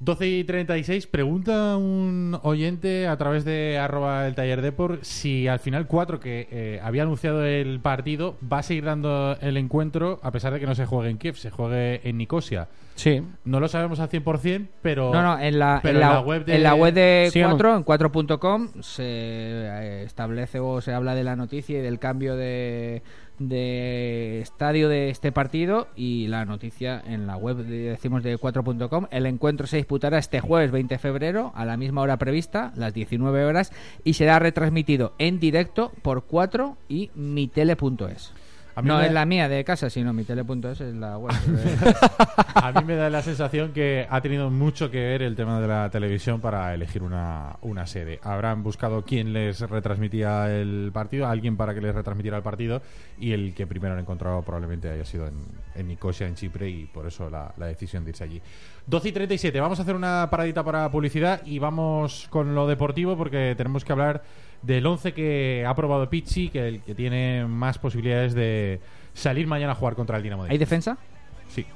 12 y 36, pregunta un oyente a través de arroba el taller depor si al final 4 que eh, había anunciado el partido va a seguir dando el encuentro a pesar de que no se juegue en Kiev, se juegue en Nicosia. Sí. No lo sabemos al 100%, pero... No, no, en la, pero en la web de- en la web de Sí, 4, en 4.com, se eh, establece o se habla de la noticia y del cambio de, de estadio de este partido y la noticia en la web de, decimos de 4.com. El encuentro se disputará este jueves 20 de febrero a la misma hora prevista, las 19 horas, y será retransmitido en directo por 4 y mitele.es. A mí No me- es la mía de casa, sino mitele.es es la web. A mí me da la sensación que ha tenido mucho que ver el tema de la televisión para elegir una, una sede. Habrán buscado quién les retransmitía el partido, alguien para que les retransmitiera el partido, y el que primero han encontrado probablemente haya sido en, en Nicosia, en Chipre, y por eso la, la decisión de irse allí. 12 y 37, vamos a hacer una paradita para publicidad y vamos con lo deportivo porque tenemos que hablar del 11 que ha probado Pizzi, que el que tiene más posibilidades de salir mañana a jugar contra el Dinamo de ¿Hay defensa? Sí.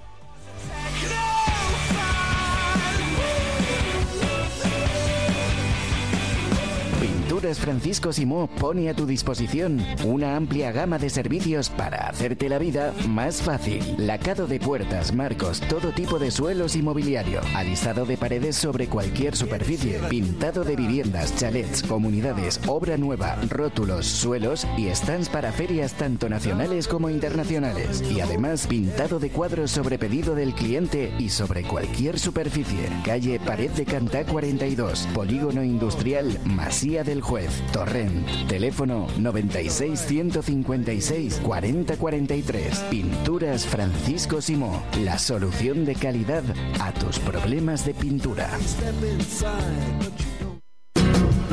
Pinturas Francisco Simó pone a tu disposición una amplia gama de servicios para hacerte la vida más fácil. Lacado de puertas, marcos, todo tipo de suelos y mobiliario. Alisado de paredes sobre cualquier superficie. Pintado de viviendas, chalets, comunidades, obra nueva, rótulos, suelos y stands para ferias tanto nacionales como internacionales. Y además pintado de cuadros sobre pedido del cliente y sobre cualquier superficie. Calle Pared de Cantá 42, Polígono Industrial Masía del Juez, Torrent. Teléfono 96 156 4043. Pinturas Francisco Simó. La solución de calidad a tus problemas de pintura.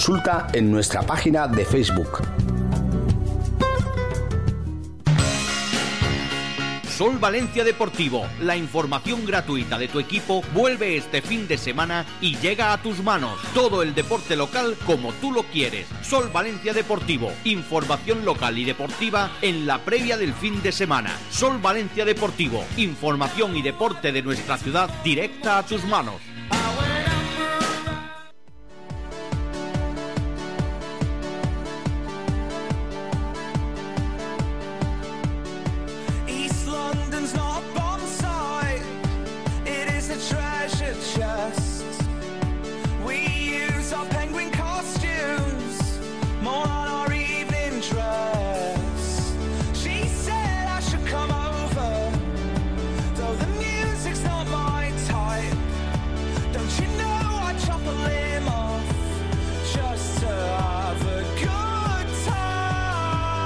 consulta en nuestra página de Facebook. Sol Valencia Deportivo, la información gratuita de tu equipo vuelve este fin de semana y llega a tus manos. Todo el deporte local como tú lo quieres. Sol Valencia Deportivo, información local y deportiva en la previa del fin de semana. Sol Valencia Deportivo, información y deporte de nuestra ciudad directa a tus manos. Treasure. We use our penguin costumes more on our evening dress. She said I should come over, though the music's not my type. Don't you know I chop a limb off just to have a good time?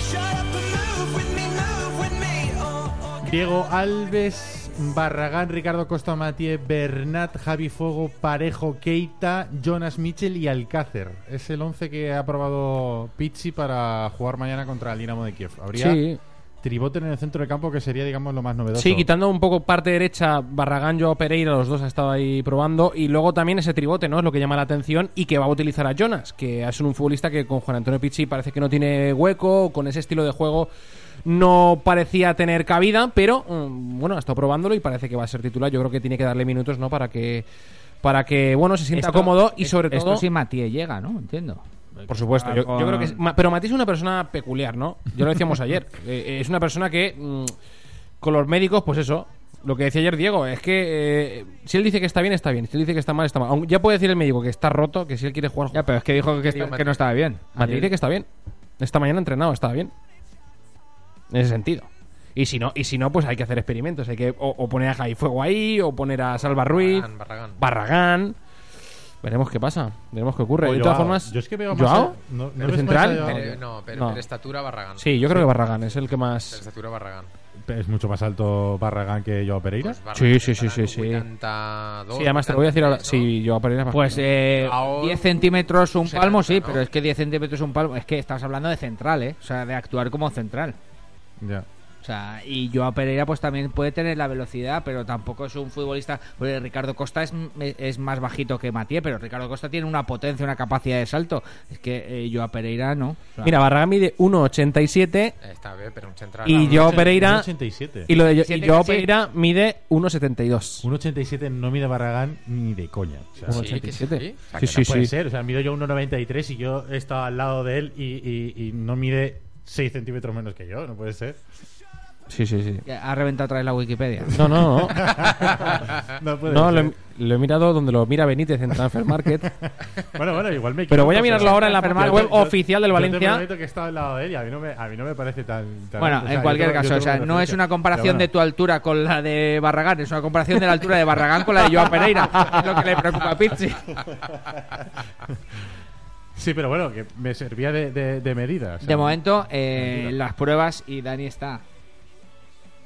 Shut up and move with me, move with me. Oh, oh. Diego Alves, Barragán, Ricardo Costa Matié, Bernat, Javi Fogo, Parejo, Keita, Jonas Mitchell y Alcácer. Es el 11 que ha probado Pizzi para jugar mañana contra el Dinamo de Kiev. Habría Sí. Triboten en el centro del campo que sería, digamos, lo más novedoso. Sí, quitando un poco parte derecha, Barragán, Joao Pereira, los dos ha estado ahí probando. Y luego también ese tribote, ¿no? Es lo que llama la atención y que va a utilizar a Jonas, que es un futbolista que con Juan Antonio Pizzi parece que no tiene hueco, con ese estilo de juego no parecía tener cabida, pero mm, bueno, ha estado probándolo y parece que va a ser titular. Yo creo que tiene que darle minutos, ¿no? Para que para que bueno se sienta Esto- cómodo y sobre esto todo si Matías llega, ¿no? Entiendo. por supuesto, yo, yo creo que es- pero Mati es una persona peculiar, ¿no? Ya lo decíamos ayer. Eh, es una persona que mm, con los médicos, pues eso, lo que decía ayer Diego, es que eh, si él dice que está bien, está bien. Si él dice que está mal, está mal. Aun- ya puede decir el médico que está roto, que si él quiere jugar, Ya, pero es que dijo que, está- que no estaba bien. Mati dice que está bien. Esta mañana ha entrenado, estaba bien. En ese sentido. Y si no, y si no, pues hay que hacer experimentos. Hay que o, o poner a Jai Fuego ahí, o poner a Salva Ruiz, Barragán, Barragán. Barragán. Veremos qué pasa, veremos qué ocurre. O de todas Joao. formas, Yo es que veo más ¿Joao? a- no- ¿no ¿El ves central? más a Joao? Pero, no, pero, No. pero estatura Barragán. Sí, yo creo que Barragán es el que Pero más. estatura Barragán. Es mucho más alto Barragán que Joao Pereira. Pues Barragán Sí, sí, sí, sí, sí. 82, Sí, además te lo voy a decir ahora. 83, Sí, yo Pereira es más Pues eh, Ahora- 10 centímetros un palmo, sí, pero es que 10 centímetros un palmo. Es que estás hablando de central, ¿eh? O sea, de actuar como central. Ya. O sea, y Joao Pereira pues también puede tener la velocidad, pero tampoco es un futbolista. porque Ricardo Costa es, es más bajito que Matié, pero Ricardo Costa tiene una potencia, una capacidad de salto. Es que eh, Joao Pereira no. O sea, Mira, Barragán mide 1,87 Está bien, pero un central. y Joao Pereira 1,87. y lo de Siete y Joao. Pereira mide 1,72. 1,87 no mide Barragán ni de coña. O sea, Sí, que sí. 1,87. o sea, Sí, que sí, no puede sí. ser. O sea, mido yo 1,93 y yo he estado al lado de él y, y- y no mide 6 centímetros menos que yo. No puede ser. Sí, sí, sí. ha reventado otra vez la Wikipedia. No, no, no. no puede No, ser. lo, he- lo he mirado donde lo mira Benítez en Transfer Market. Bueno, bueno, igual me Pero voy a equivoco, mirarlo ahora en la Yo te- web yo- oficial del yo te Valencia. prometo que estado al lado de él y a mí no me, a mí no me parece tan... tan Bueno. O sea, en cualquier tengo- caso, o sea, no es una comparación bueno. de tu altura con la de Barragán, es una comparación de la altura de Barragán con la de Joao Pereira. Es lo que le preocupa a Pizzi. Sí, pero bueno, que me servía de, de, de medida. De momento, eh, las pruebas, y Dani está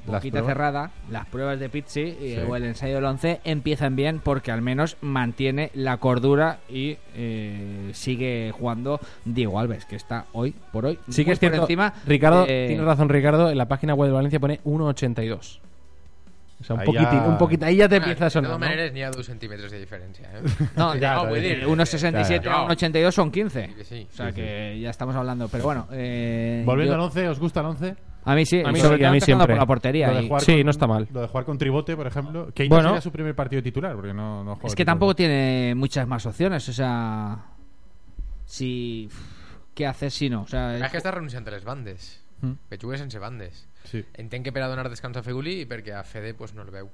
boquita pruebas. cerrada, las pruebas de Pizzi eh, o el ensayo del 11 empiezan bien porque al menos mantiene la cordura y eh, sigue jugando Diego Alves, que está hoy por hoy Sí que es cierto. encima. Ricardo, eh, tiene razón Ricardo, en la página web de Valencia pone 1,82. O sea, un Ahí poquitín, ya- un poquito, ahí ya te Ah, empieza a De sonar, todas ¿no? maneras, ni a dos centímetros de diferencia. ¿eh? No, Ya, no, ya, vull ya. dir, 1,67 ya, a. 1,82 son 15. Sí que sí. O sea Sí, que ya estamos hablando. Pero bueno, eh, Volviendo yo- al 11, ¿os gusta el 11? a mí sí, A mí sobre sí, todo a mí siempre. por la portería. Lo de y- jugar Sí, con- no está mal. Lo de jugar con Tribote, por ejemplo. Que Bueno. sería su primer partido titular, porque no, no juega Es que tampoco tiene muchas más opciones, o sea, si ¿qué haces si no? O sea, És que està renunciant a les bandes. Mm. Que juga sense bandes. Sí. Entenc que per a donar descans a Feguli i perquè a Fede pues, no el veu.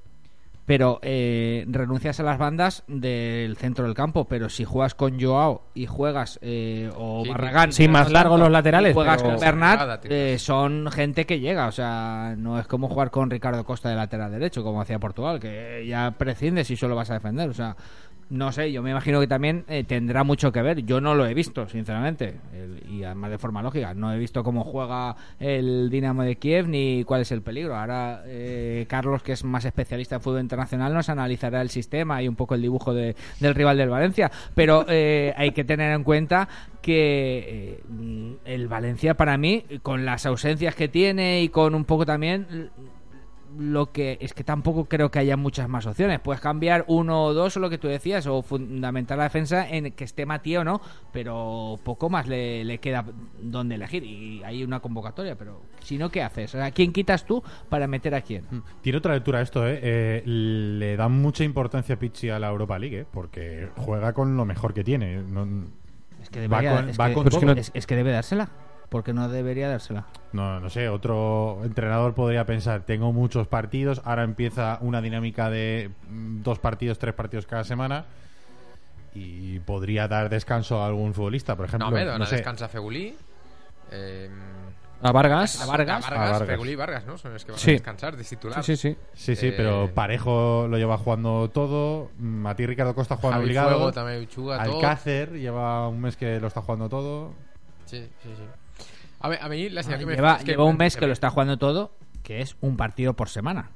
pero eh, renuncias a las bandas del centro del campo, pero si juegas con Joao y juegas eh, o Sí, Barragán, sí, más largos los laterales, y juegas pero- con Bernat, eh, son gente que llega, o sea, no es como jugar con Ricardo Costa de lateral derecho como hacía Portugal, que ya prescindes y solo vas a defender, o sea, no sé, yo me imagino que también eh, tendrá mucho que ver. Yo no lo he visto, sinceramente, y además de forma lógica. No he visto cómo juega el Dinamo de Kiev ni cuál es el peligro. Ahora eh, Carlos, que es más especialista en fútbol internacional, nos analizará el sistema y un poco el dibujo de- del rival del Valencia. Pero eh, hay que tener en cuenta que eh, el Valencia, para mí, con las ausencias que tiene y con un poco también lo que es que tampoco creo que haya muchas más opciones. Puedes cambiar uno o dos, o lo que tú decías, o fundamentar la defensa en que esté Matías o no, pero poco más le, le queda donde elegir. Y hay una convocatoria, pero si no, ¿qué haces? Sea, ¿quién quitas tú para meter a quién? Tiene otra lectura esto, ¿eh? Eh, Le da mucha importancia Pichi a la Europa League, ¿eh? Porque juega con lo mejor que tiene. No, Es que va debería, con, es va que- con todo. que no- es- es que debe dársela. Porque no debería dársela. No, no sé, otro entrenador podría pensar, tengo muchos partidos, ahora empieza una dinámica de mm, dos partidos, tres partidos cada semana y podría dar descanso a algún futbolista, por ejemplo. No, home, no sé. descans a Feguli. Eh, A Vargas. a Vargas. A A Vargas. Feguli i Vargas, no? Són els que van Sí. a descansar, de titular. Sí, sí, sí. Sí, sí, Eh, pero Parejo lo lleva jugando todo, Mati Ricardo Costa juega Javi obligado, Fuego juga tot. Alcácer lleva un mes que lo está jugando todo. Sí, sí, sí. A, ver, a mí la señal que me Lleva, es que lleva un mes que lo está jugando todo, que es un partido por semana.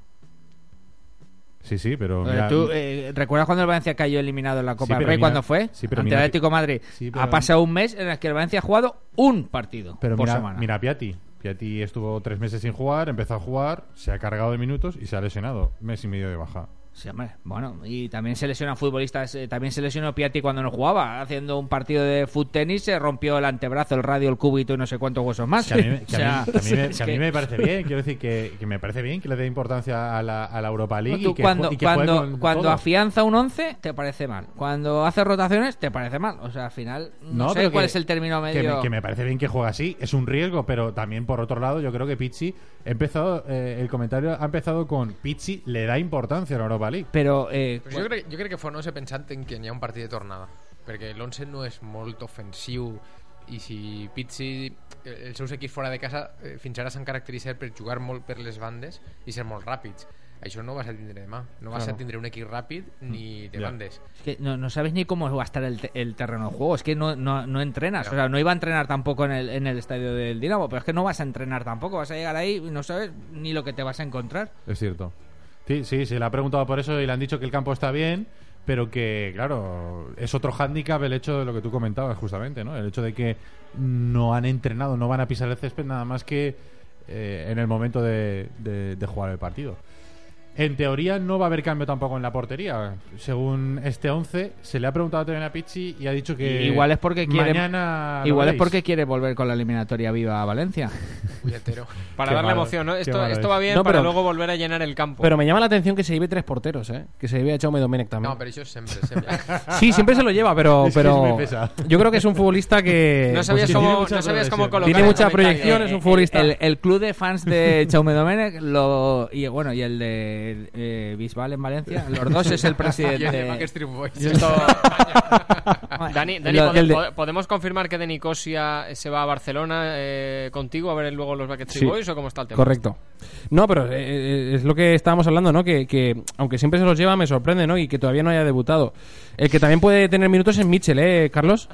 Sí, sí, pero Eh, mira, ¿Tú eh, recuerdas cuando el Valencia cayó eliminado en la Copa Sí, del Rey? mira- ¿Cuándo fue? sí, pero Ante mira el Atlético Madrid. Sí, pero- Ha pasado un mes en el que el Valencia ha jugado un partido Pero por mira, semana. mira a Piatti. Piatti estuvo tres meses sin jugar, empezó a jugar, se ha cargado de minutos y se ha lesionado. Mes y medio de baja. Sí, hombre. Bueno, y también se lesionan futbolistas. eh, también se lesionó Piatti cuando no jugaba. Haciendo un partido de foot tenis se rompió el antebrazo, el radio, el cúbito y no sé cuántos huesos más. Que a mí, me- que a O sea, mí- que a mí me, es que a mí que- me parece bien, quiero decir que, que me parece bien que le dé importancia a la, a la Europa League y cuando y cuando, con cuando afianza un 11 te parece mal. Cuando hace rotaciones te parece mal. O sea, al final no, sé cuál es el término medio. me, que me parece bien que juegue así, es un riesgo, pero también por otro lado yo creo que Pizzi ha empezado, eh, el comentario ha empezado con Pizzi le da importancia a la Europa League. Pero eh, Però jo, crec, jo crec que Fornós he pensat en que n'hi ha un partit de tornada perquè l'11 no és molt ofensiu i si Pizzi eh, els seus equips fora de casa eh, fins ara s'han caracteritzat per jugar molt per les bandes i ser molt ràpids això no vas a tindre demà no vas Claro. a tindre un equip ràpid ni de Ya. bandes Es que no, no sabes ni cómo va a estar el, te- el terreno de juego. Es que no, no, no entrenas. O sea, no iba a entrenar tampoco en el, en el estadio del Dinamo, pero es que no vas a entrenar tampoco. Vas a llegar ahí y no sabes ni lo que te vas a encontrar. Es cierto. Sí, sí, se le ha preguntado por eso y le han dicho que el campo está bien, pero que, claro, es otro hándicap el hecho de lo que tú comentabas justamente, ¿no? El hecho de que no han entrenado, no van a pisar el césped nada más que eh, en el momento de, jugar el partido. En teoría no va a haber cambio tampoco en la portería. Según este 11, se le ha preguntado también a Pichi y ha dicho que igual es porque quiere mañana igual es porque quiere volver con la eliminatoria viva a Valencia. Para Qué darle malo, emoción, ¿no? Esto, esto es. va bien No, para pero- luego volver a llenar el campo. Pero me llama la atención que se lleve tres porteros, ¿eh? Que se lleve a Jaume Domènech también. No, pero eso siempre, siempre. Sí, siempre se lo lleva, pero, Es pero yo creo que es un futbolista que no sabías cómo, no sabías cómo progresión. colocar Tiene el mucha proyección, es un futbolista. El, el club de fans de Chaume Domenech lo, y bueno y el de eh, Bisbal en Valencia, los dos es el presidente. Dani, Dani, Lo- ¿pode- el de- pode- ¿podemos confirmar que de Nicosia se va a Barcelona eh, contigo a ver luego los Backstreet Sí. Boys o cómo está el tema? Correcto. No, pero eh, eh, es lo que estábamos hablando, ¿no? Que, que aunque siempre se los lleva, me sorprende, ¿no? Y que todavía no haya debutado. El que también puede tener minutos es Mitchell, ¿eh, Carlos?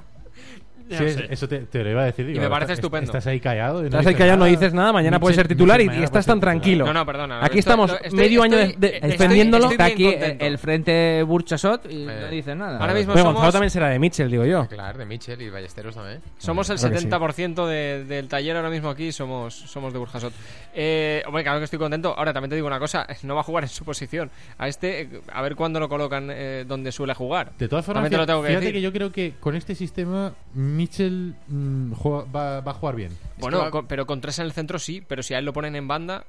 Sí, sé. eso te, te lo iba a decir. digo, me parece est- estupendo. Estás ahí callado. y no Estás ahí dices callado, no nada. dices nada, mañana puede Mitchell- ser titular y, y estás tan tranquilo. No, no, perdona. Aquí estoy- estamos estoy- medio año estoy- estoy- defendiéndolo. Está aquí el, contento. el frente Burchasot y Eh. no dice nada. Ahora mismo Bueno, somos, Gonzalo también será de Mitchell, digo yo. Claro, de Mitchell y Ballesteros también. somos el Creo que sí. 70% de- del taller ahora mismo aquí, somos, somos de Burjasot. Eh, hombre, claro que estoy contento. Ahora también te digo una cosa, no va a jugar en su posición. A este, eh, a ver cuándo lo colocan eh, donde suele jugar. De todas formas, fíjate que yo creo que con este sistema Mitchell mm, juega- va, va a jugar bien. Bueno, que va- con- pero con tres en el centro sí, pero si a él lo ponen en banda...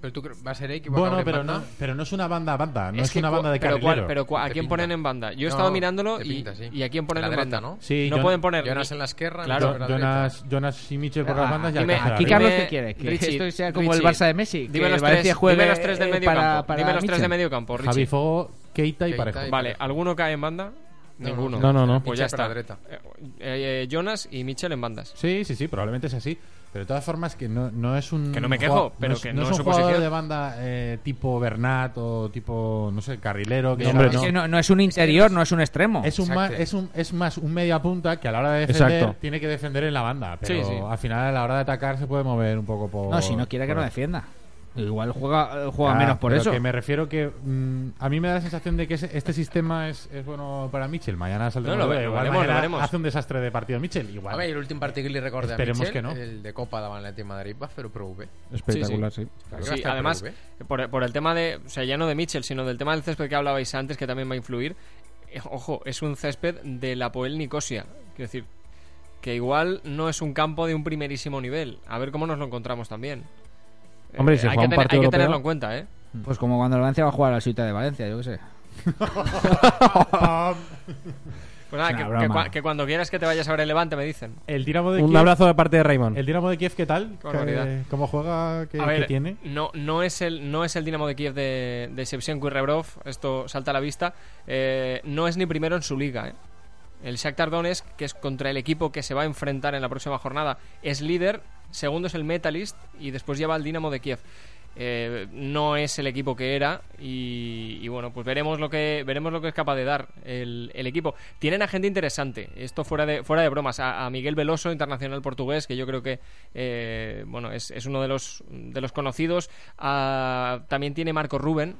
Pero tú cre- va a ser a Bueno, pero banda? no, pero no es una banda banda, no es, que una banda de pero, carrilero. pero ¿a Te quién pinta. ponen en banda? Yo he No, estado mirándolo te y, pinta, sí. y a quién ponen La en derecha, banda. ¿no? Sí, no Jon- pueden poner... Jonas ni- en la izquierda, Claro. Mitchell Jo- en la derecha. Jonas, Jonas y Mitchell por las Ah, bandas y dime- Aquí arriba. Carlos qué quiere, que Richie, esto sea como Richie, el Barça de Messi, que Dime los, Valencia tres, juegue dime los tres del eh, medio para- campo. para Dime los tres Mitchell. de medio campo, Richie. Javi Fogo, Keita y Keita Parejo. y- Vale. ¿alguno cae en banda? No, Ninguno. No, no, no. Pues ya está. derecha. Eh, eh, Jonas y Mitchell en bandas. Sí, sí, sí, probablemente es así. Pero de todas formas que no, no es un... Que no me quejo, jugador- pero es- que no no es un su jugador posición. de banda eh, tipo Bernat o tipo, no sé, carrilero. Que No, hombre, Es no. que no, no es un interior, no es un extremo. Es, un Exacto. más, es, un, es más un media punta que a la hora de defender Exacto. tiene que defender en la banda. Pero Sí, sí. al final a la hora de atacar se puede mover un poco por... No, si no quiere que no defienda. Igual juega, juega Ah, menos por pero eso. que me refiero que mm, a mí me da la sensación de que ese- este sistema es, es bueno para Mitchell. Mañana saldrá No, lo ve- lo igual veremos, mañana lo veremos. hace un desastre de partido Mitchell. Igual. A ver, el último partido que le recordé a Esperemos Mitchell, que no. el de Copa davant l'Atlètic Madrid va fer-ho prou bé. Espectacular, sí. Además, por, por el tema de, o sea, ya no de Mitchell, sino del tema del césped que hablabais antes, que también va a influir. eh, ojo, es un césped de la Poel Nicosia. Quiero decir, que igual no es un campo de un primerísimo nivel. A ver cómo nos lo encontramos también. Eh, Hombre, si hay, juega que un partido hay que europeo- tenerlo en cuenta, ¿eh? Pues como cuando el Valencia va a jugar a la ciudad de Valencia, yo qué sé. Pues nada, que, una que broma. cua- que cuando quieras que te vayas a ver el Levante, me dicen. El Dinamo de Un Kiev, abrazo de parte de Raymond. El Dinamo de Kiev, ¿qué tal? Qué barbaridad. ¿Qué- ¿Cómo juega? ¿Qué, A qué ver, tiene? No, no, es el, no es el Dinamo de Kiev de, de Shevchenko y Rebrov, esto salta a la vista. Eh, no es ni primero en su liga. ¿eh? El Shakhtar Donetsk, que es contra el equipo que se va a enfrentar en la próxima jornada, es líder, segundo es el Metalist y después lleva al Dinamo de Kiev. Eh, no es el equipo que era y, y bueno pues veremos lo que veremos lo que es capaz de dar el, el equipo tienen a gente interesante esto fuera de fuera de bromas a, a Miguel Veloso internacional portugués que yo creo que eh, bueno es, es uno de los de los conocidos A- también tiene Marco Rubén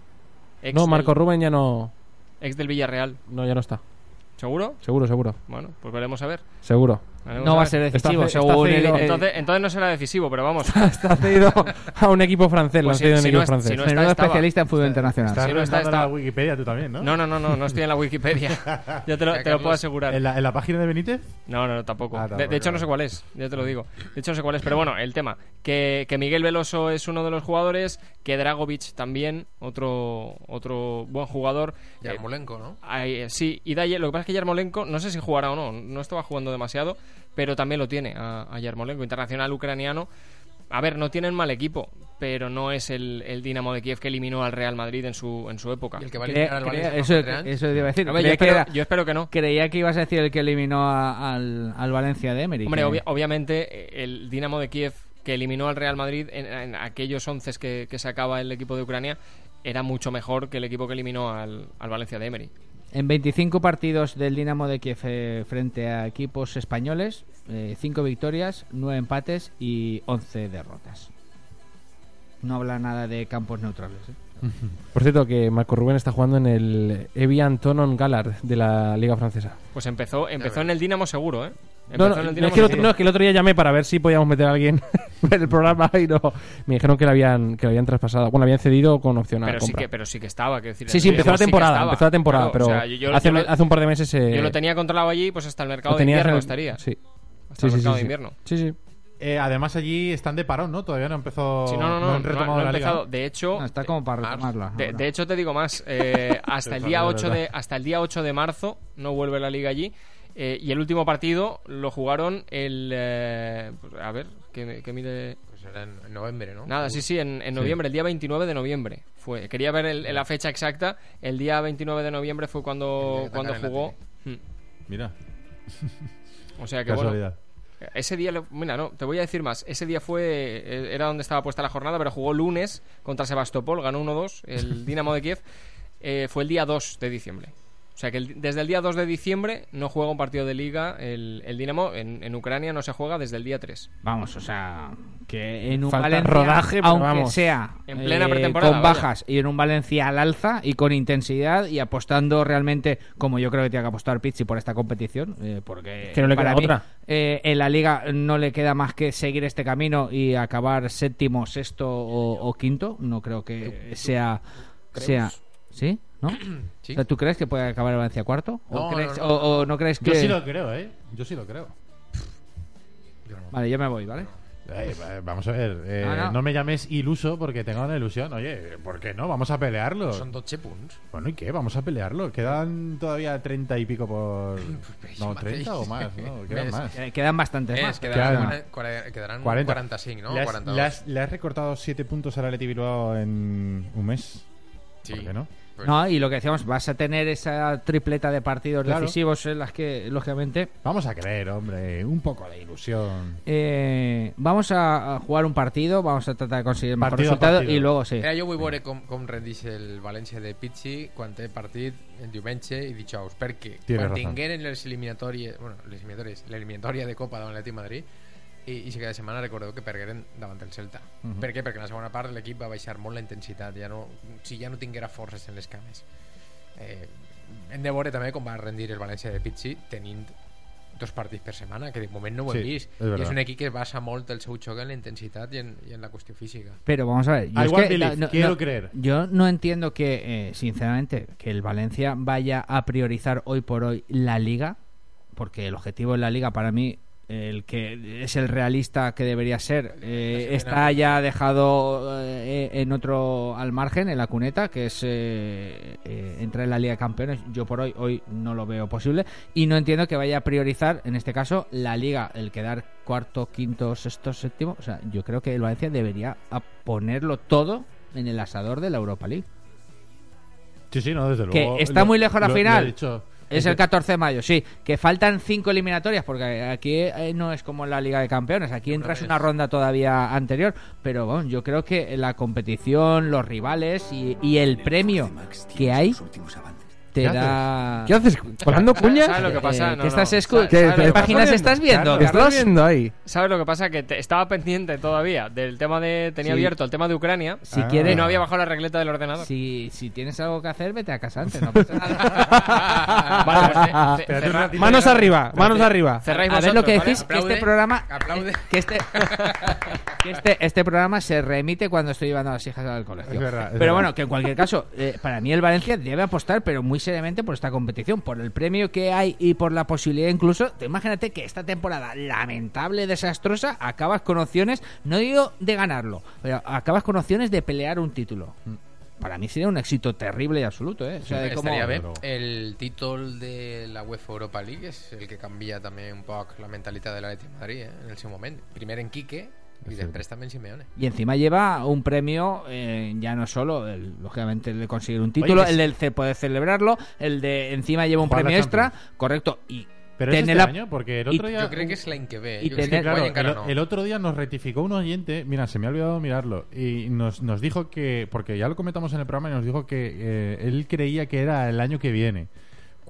ex No, Marco del, Rubén ya no, ex del Villarreal no, ya no está. seguro Seguro, seguro. bueno pues veremos a ver Seguro. No va a ser decisivo, ce- está según el- cedido. el- entonces, entonces no será decisivo pero vamos está cedido a un equipo francés. Pues si- cedido a un si equipo no es- francés. si no está, especialista en fútbol internacional. Si no está, está. la Wikipedia tú también, ¿no? no no no no no estoy en la Wikipedia ya te lo, Ya, te lo puedo Carlos, asegurar ¿En la, en la página de Benítez? No, no, no, tampoco. Ah, De- tampoco, de, hecho, no sé cuál es, ya te lo digo. De hecho, no sé cuál es. Pero bueno, el tema. Que, que Miguel Veloso es uno de los jugadores, que Dragovic también, otro, otro buen jugador. Yarmolenko, ¿no? eh, sí, y Daye- lo que pasa es que Yarmolenko, no sé si jugará o no, no estaba jugando demasiado, pero también lo tiene a, a Yarmolenko, internacional ucraniano. A ver, no tienen mal equipo, pero no es el, el Dinamo de Kiev que eliminó al Real Madrid en su, en su época. Y el que va a eliminar al Valencia eso, Contreras. eso te iba a decir. A ver, yo, espero, era- yo espero que no. creía que ibas a decir el que eliminó a- al, al Valencia de Emery. Hombre, obvia- obviamente eh, el Dinamo de Kiev que eliminó al Real Madrid en, en aquellos once que, que sacaba el equipo de Ucrania era mucho mejor que el equipo que eliminó al, al Valencia de Emery. En 25 partidos del Dinamo de Kiev eh, frente a equipos españoles, 5 victorias, 9 empates y 11 derrotas. No habla nada de campos neutrales. ¿eh? Por cierto, que Marco Rubén está jugando en el Evian Tonon Gallard de la Liga Francesa. Pues empezó, empezó en el Dinamo seguro, ¿eh? No, no, no, es que el otro, no, es que el otro día llamé para ver si podíamos meter a alguien en el programa y no. Me dijeron que lo habían, que lo habían traspasado. Bueno, lo habían cedido con opción a pero sí compra. que pero sí que estaba quiero decir, Sí, sí, empezó la sí que temporada, estaba. empezó la temporada, Claro, pero o sea, yo- yo- hace, yo lo- hace un par de meses eh, yo lo tenía controlado allí pues hasta el mercado de invierno estaría Sí. hasta Sí, el sí, mercado sí, de sí. invierno Sí, sí. Eh, además allí están de parón, ¿no? Todavía no empezó. Sí, no, no, no, han no, retomado no la liga. empezado. De hecho, No, está como para retomarla. de, de hecho te digo más, eh, hasta el día es 8 de hasta el día 8 de marzo no vuelve la liga allí eh, y el último partido lo jugaron el eh, pues, a ver, que, que mide Pues era en noviembre, ¿no? Nada, sí, sí, en, en noviembre, el día 29 de noviembre fue. Quería ver el- la fecha exacta. El día 29 de noviembre fue cuando, cuando jugó. Hmm. Mira, O sea que bueno. casualidad. Ese día, mira, no, te voy a decir más. Ese día fue, eh, era donde estaba puesta la jornada, pero jugó lunes contra Sebastopol, ganó 1-2, el Dinamo de Kiev. Eh, fue el día 2 de diciembre. O sea que el- desde el día 2 de diciembre no juega un partido de liga el, el Dinamo. En, en Ucrania no se juega desde el día 3. Vamos, o sea, que en un Falta Valencia, rodaje, aunque vamos. sea En plena eh, pretemporada, con vaya. bajas y en un Valencia al alza y con intensidad y apostando realmente como yo creo que tiene que apostar Pizzi por esta competición, eh, porque Que no le para queda mí, otra. eh, en la liga no le queda más que seguir este camino y acabar séptimo, sexto o, o quinto. No creo que sea sea ¿Sí? ¿No? Sí. O sea, ¿Tú crees que puede acabar el Valencia cuarto? ¿O, No, crees, no, no. o- o no crees que.? Yo sí lo creo, ¿eh? Yo sí lo creo. Yo no. Vale, yo me voy, ¿vale? Eh, va- vamos a ver, eh, No, no, no. me llames iluso porque tengo una ilusión. Oye, ¿por qué no? Vamos a pelearlo. Son 12 puntos. Bueno, ¿y qué? Vamos a pelearlo. Quedan todavía 30 y pico por... Pues, No, sí, 30 o más, ¿no? Quedan Ves, más. Eh, Quedan bastantes Es, más. quedarán, Quedan- quedarán 40. 45, ¿no? ¿Le has, 42. le has- le has recortado 7 puntos al Atleti Bilbao en un mes? Sí. ¿Por qué no? Pues- No, y lo que decíamos, vas a tener esa tripleta de partidos Claro. decisivos en las que, lógicamente, Vamos a creer, hombre. Un poco de ilusión. eh, vamos a, jugar un partido, vamos a tratar de conseguir el mejor Partido resultado partido. y luego sí. Era jo vull veure com, com rendix el València de Pizzi quan té partit el diumenge i dijous, perquè Tienes quan razón. tingueren les eliminatòries, bueno, les eliminatòries, l'eliminatòria de Copa davant l'Atlètic de Madrid, i, i sí que de setmana recordeu que pergueren davant el Celta. Mhm. Per què? Perquè en la segona part l'equip va baixar molt la intensitat, ja no, si ja no tinguera forces en les cames. Eh, hem de veure també com va rendir el València de Pizzi tenint dos partits per setmana, que de moment no ho hem Sí, vist. és I és un equip que basa molt el seu xoc en la intensitat i en, i en la qüestió física. Pero vamos a ver. yo es que, believe, no- quiero no- creer. Yo no entiendo que, eh, sinceramente, que el Valencia vaya a priorizar hoy por hoy la liga, porque el objetivo de la liga para mí, el que es el realista que debería ser, eh, está ya dejado eh, en otro al margen, en la cuneta, que es eh, eh, entrar en la Liga de Campeones. Yo por hoy, hoy no lo veo posible y no entiendo que vaya a priorizar, en este caso, la liga, el quedar cuarto, quinto, sexto, séptimo. O sea, yo creo que el Valencia debería ponerlo todo en el asador de la Europa League. Sí, sí, no, desde Que luego. está Lo- muy lejos la lo- lo he final. dicho. Es el 14 de mayo, sí. Que faltan cinco eliminatorias, porque aquí eh, no es como en la Liga de Campeones. Aquí entras una ronda todavía anterior. Pero bueno, yo creo que la competición, los rivales y, y el premio que hay te ¿Qué da. ¿Qué haces? ¿Colando cuñas? ¿Sabes lo que pasa? Eh, No, ¿Qué estás no. escu- ¿Sabes- ¿Qué, sabes lo qué que páginas estás viendo, ¿Qué estás viendo ahí? ¿Sabes lo que pasa? Que te- estaba pendiente todavía del tema de. Tenía Sí. abierto el tema de Ucrania. Si Ah. quieres, Y no había bajado la regleta del ordenador. si, si tienes algo que hacer, vete a casa antes. No pasa nada. Vale, pues, cerra- ratito. Manos arriba, manos arriba. cerráis a ver lo que ¿vale? decís, que este programa aplaude. que este que este, este programa se remite cuando estoy llevando a las hijas al colegio. Es verdad, es pero verdad. bueno, que en cualquier caso, eh, para mí el Valencia debe apostar, pero muy seriamente por esta competición, por el premio que hay y por la posibilidad incluso, te imagínate que esta temporada lamentable, desastrosa, acabas con opciones, no digo de ganarlo, pero acabas con opciones de pelear un título. Para mí sería un éxito terrible y absoluto, ¿eh? O sea, de cómo- Estaria bé. Però- El títol de la UEFA Europa League és el que canvia també un poc la mentalitat de l'Atlètic de Madrid eh, en el seu moment. Primer en Quique i després també en Simeone. Y encima lleva un premio, eh, ya no solo, el, lógicamente, el de conseguir un título, Oye, el del ce- poder celebrarlo, el de encima lleva un la premio extra, correcto, y Pero es este la- año, porque el y- otro día... Jo crec que. Y Jo tener- crec que Claro, no. el otro día nos rectificó un oyente, mira, se me ha olvidado mirarlo, y nos, nos dijo que, porque ya lo comentamos en el programa, y nos dijo que eh, él creía que era el año que viene,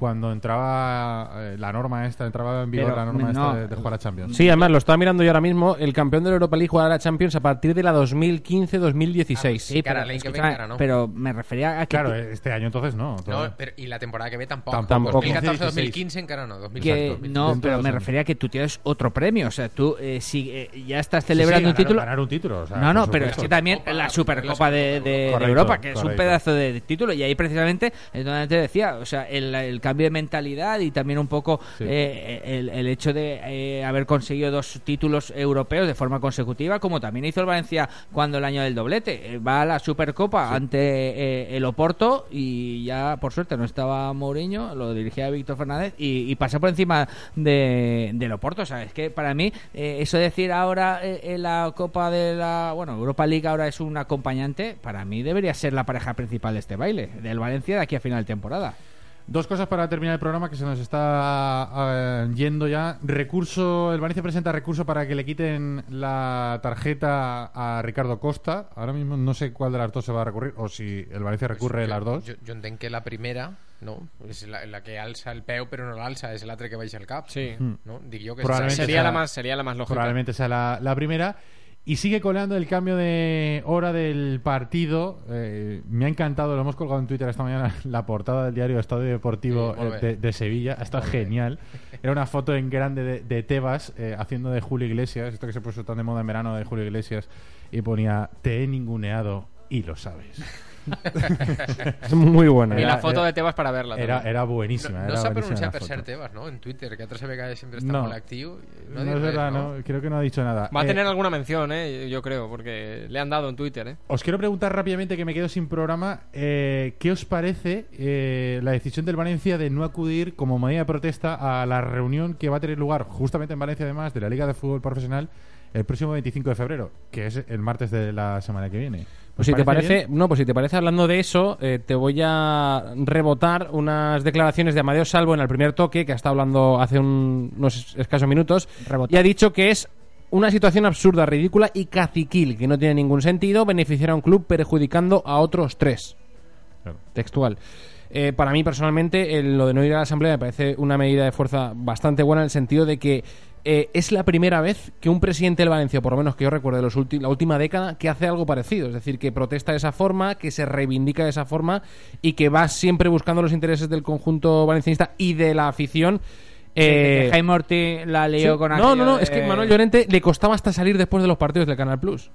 cuando entraba eh, la norma esta, entraba en vigor Pero, la norma esta no. de, de jugar a Champions. Sí, además lo estaba mirando yo ahora mismo. El campeón de la Europa League jugará la Champions a partir de la 2015-2016. Sí, Cara, pero, la que venga, ¿no? pero me refería a que Claro, este año entonces no. No, pero, y la temporada que ve tampoco. Tampoco. 2014-2015 en cara no. 2016, que 2015. no, pero de me refería a que tú tienes otro premio. O sea, tú eh, si eh, ya estás celebrando Sí, sí, un ganar- título. ganar un título, o sea, no, no, pero es que también Copa, la Supercopa de, de- de Correcto, Europa, que es un correcto. pedazo de título, y ahí precisamente es donde te decía, o sea, el, el cambio de mentalidad y también un poco Sí. eh, el, el hecho de eh, haber conseguido dos títulos europeos de forma consecutiva, como también hizo el Valencia cuando el año del doblete. Eh, Va a la Supercopa ante eh, el Oporto y ya, por suerte, no estaba Mourinho, lo dirigía Víctor Fernández y, y pasó por encima de, del Oporto. O sea, es que para mí, eh, eso de decir ahora eh, en la Copa de la. Bueno, Europa League ahora es un acompañante, para mí debería ser la pareja principal de este baile, del Valencia de aquí a final de temporada. Dos cosas para terminar el programa que se nos está eh, yendo ya. Recurso, el Valencia presenta recurso para que le quiten la tarjeta a Ricardo Costa. Ahora mismo no sé cuál de las dos se va a recurrir o si el Valencia recurre Pues las dos. Jo, jo entenc que la primera, no, és la, la que alça el peu però no l'alça, és l'altra que baixa el cap. Sí. No? Dic jo que Probablemente Sería la más, sería la más lógica. Probablemente sea la, la primera. Y sigue coleando el cambio de hora del partido. Eh, me ha encantado, lo hemos colgado en Twitter esta mañana, la portada del diario Estadio Deportivo Sí, eh, de, de Sevilla. Está Muy bien. genial. Era una foto en grande de, de Tebas eh, haciendo de Julio Iglesias. Esto que se puso tan de moda en verano de Julio Iglesias. Y ponía, te he ninguneado y lo sabes. Es muy buena. Y la foto era- de Tebas para verla. Era, también. era buenísima. No, era no s'ha buenísima pronunciat la per cert Tebas, no? En Twitter, que altra vegada sempre està No. molt actiu. No, No, ha es verdad, no? no, creo que no ha dicho nada. Va a Eh, tener alguna mención, ¿eh? yo creo, porque le han dado en Twitter. ¿eh? Os quiero preguntar rápidamente, que me quedo sin programa, eh, ¿qué os parece eh, la decisión del Valencia de no acudir como medida de protesta a la reunión que va a tener lugar justamente en Valencia, además, de la Liga de Fútbol Profesional el próximo 25 de febrero, que es el martes de la semana que viene? Pues si te parece, bien? no, pues si te parece, hablando de eso, eh, te voy a rebotar unas declaraciones de Amadeo Salvo en el primer toque, que ha estado hablando hace un- unos escasos minutos, y ha dicho que es una situación absurda, ridícula y caciquil, que no tiene ningún sentido beneficiar a un club perjudicando a otros tres. Claro. Textual. Eh, para mí, personalmente, el- lo de no ir a la Asamblea me parece una medida de fuerza bastante buena en el sentido de que eh, es la primera vez que un presidente del Valencia, por lo menos que yo recuerde los la última década, que hace algo parecido. Es decir, que protesta de esa forma, que se reivindica de esa forma y que va siempre buscando los intereses del conjunto valencianista y de la afición. Eh, Jaime Ortiz la lió Sí. con No, aquello no, no, es que Manuel Llorente le costaba hasta salir después de los partidos del Canal Plus.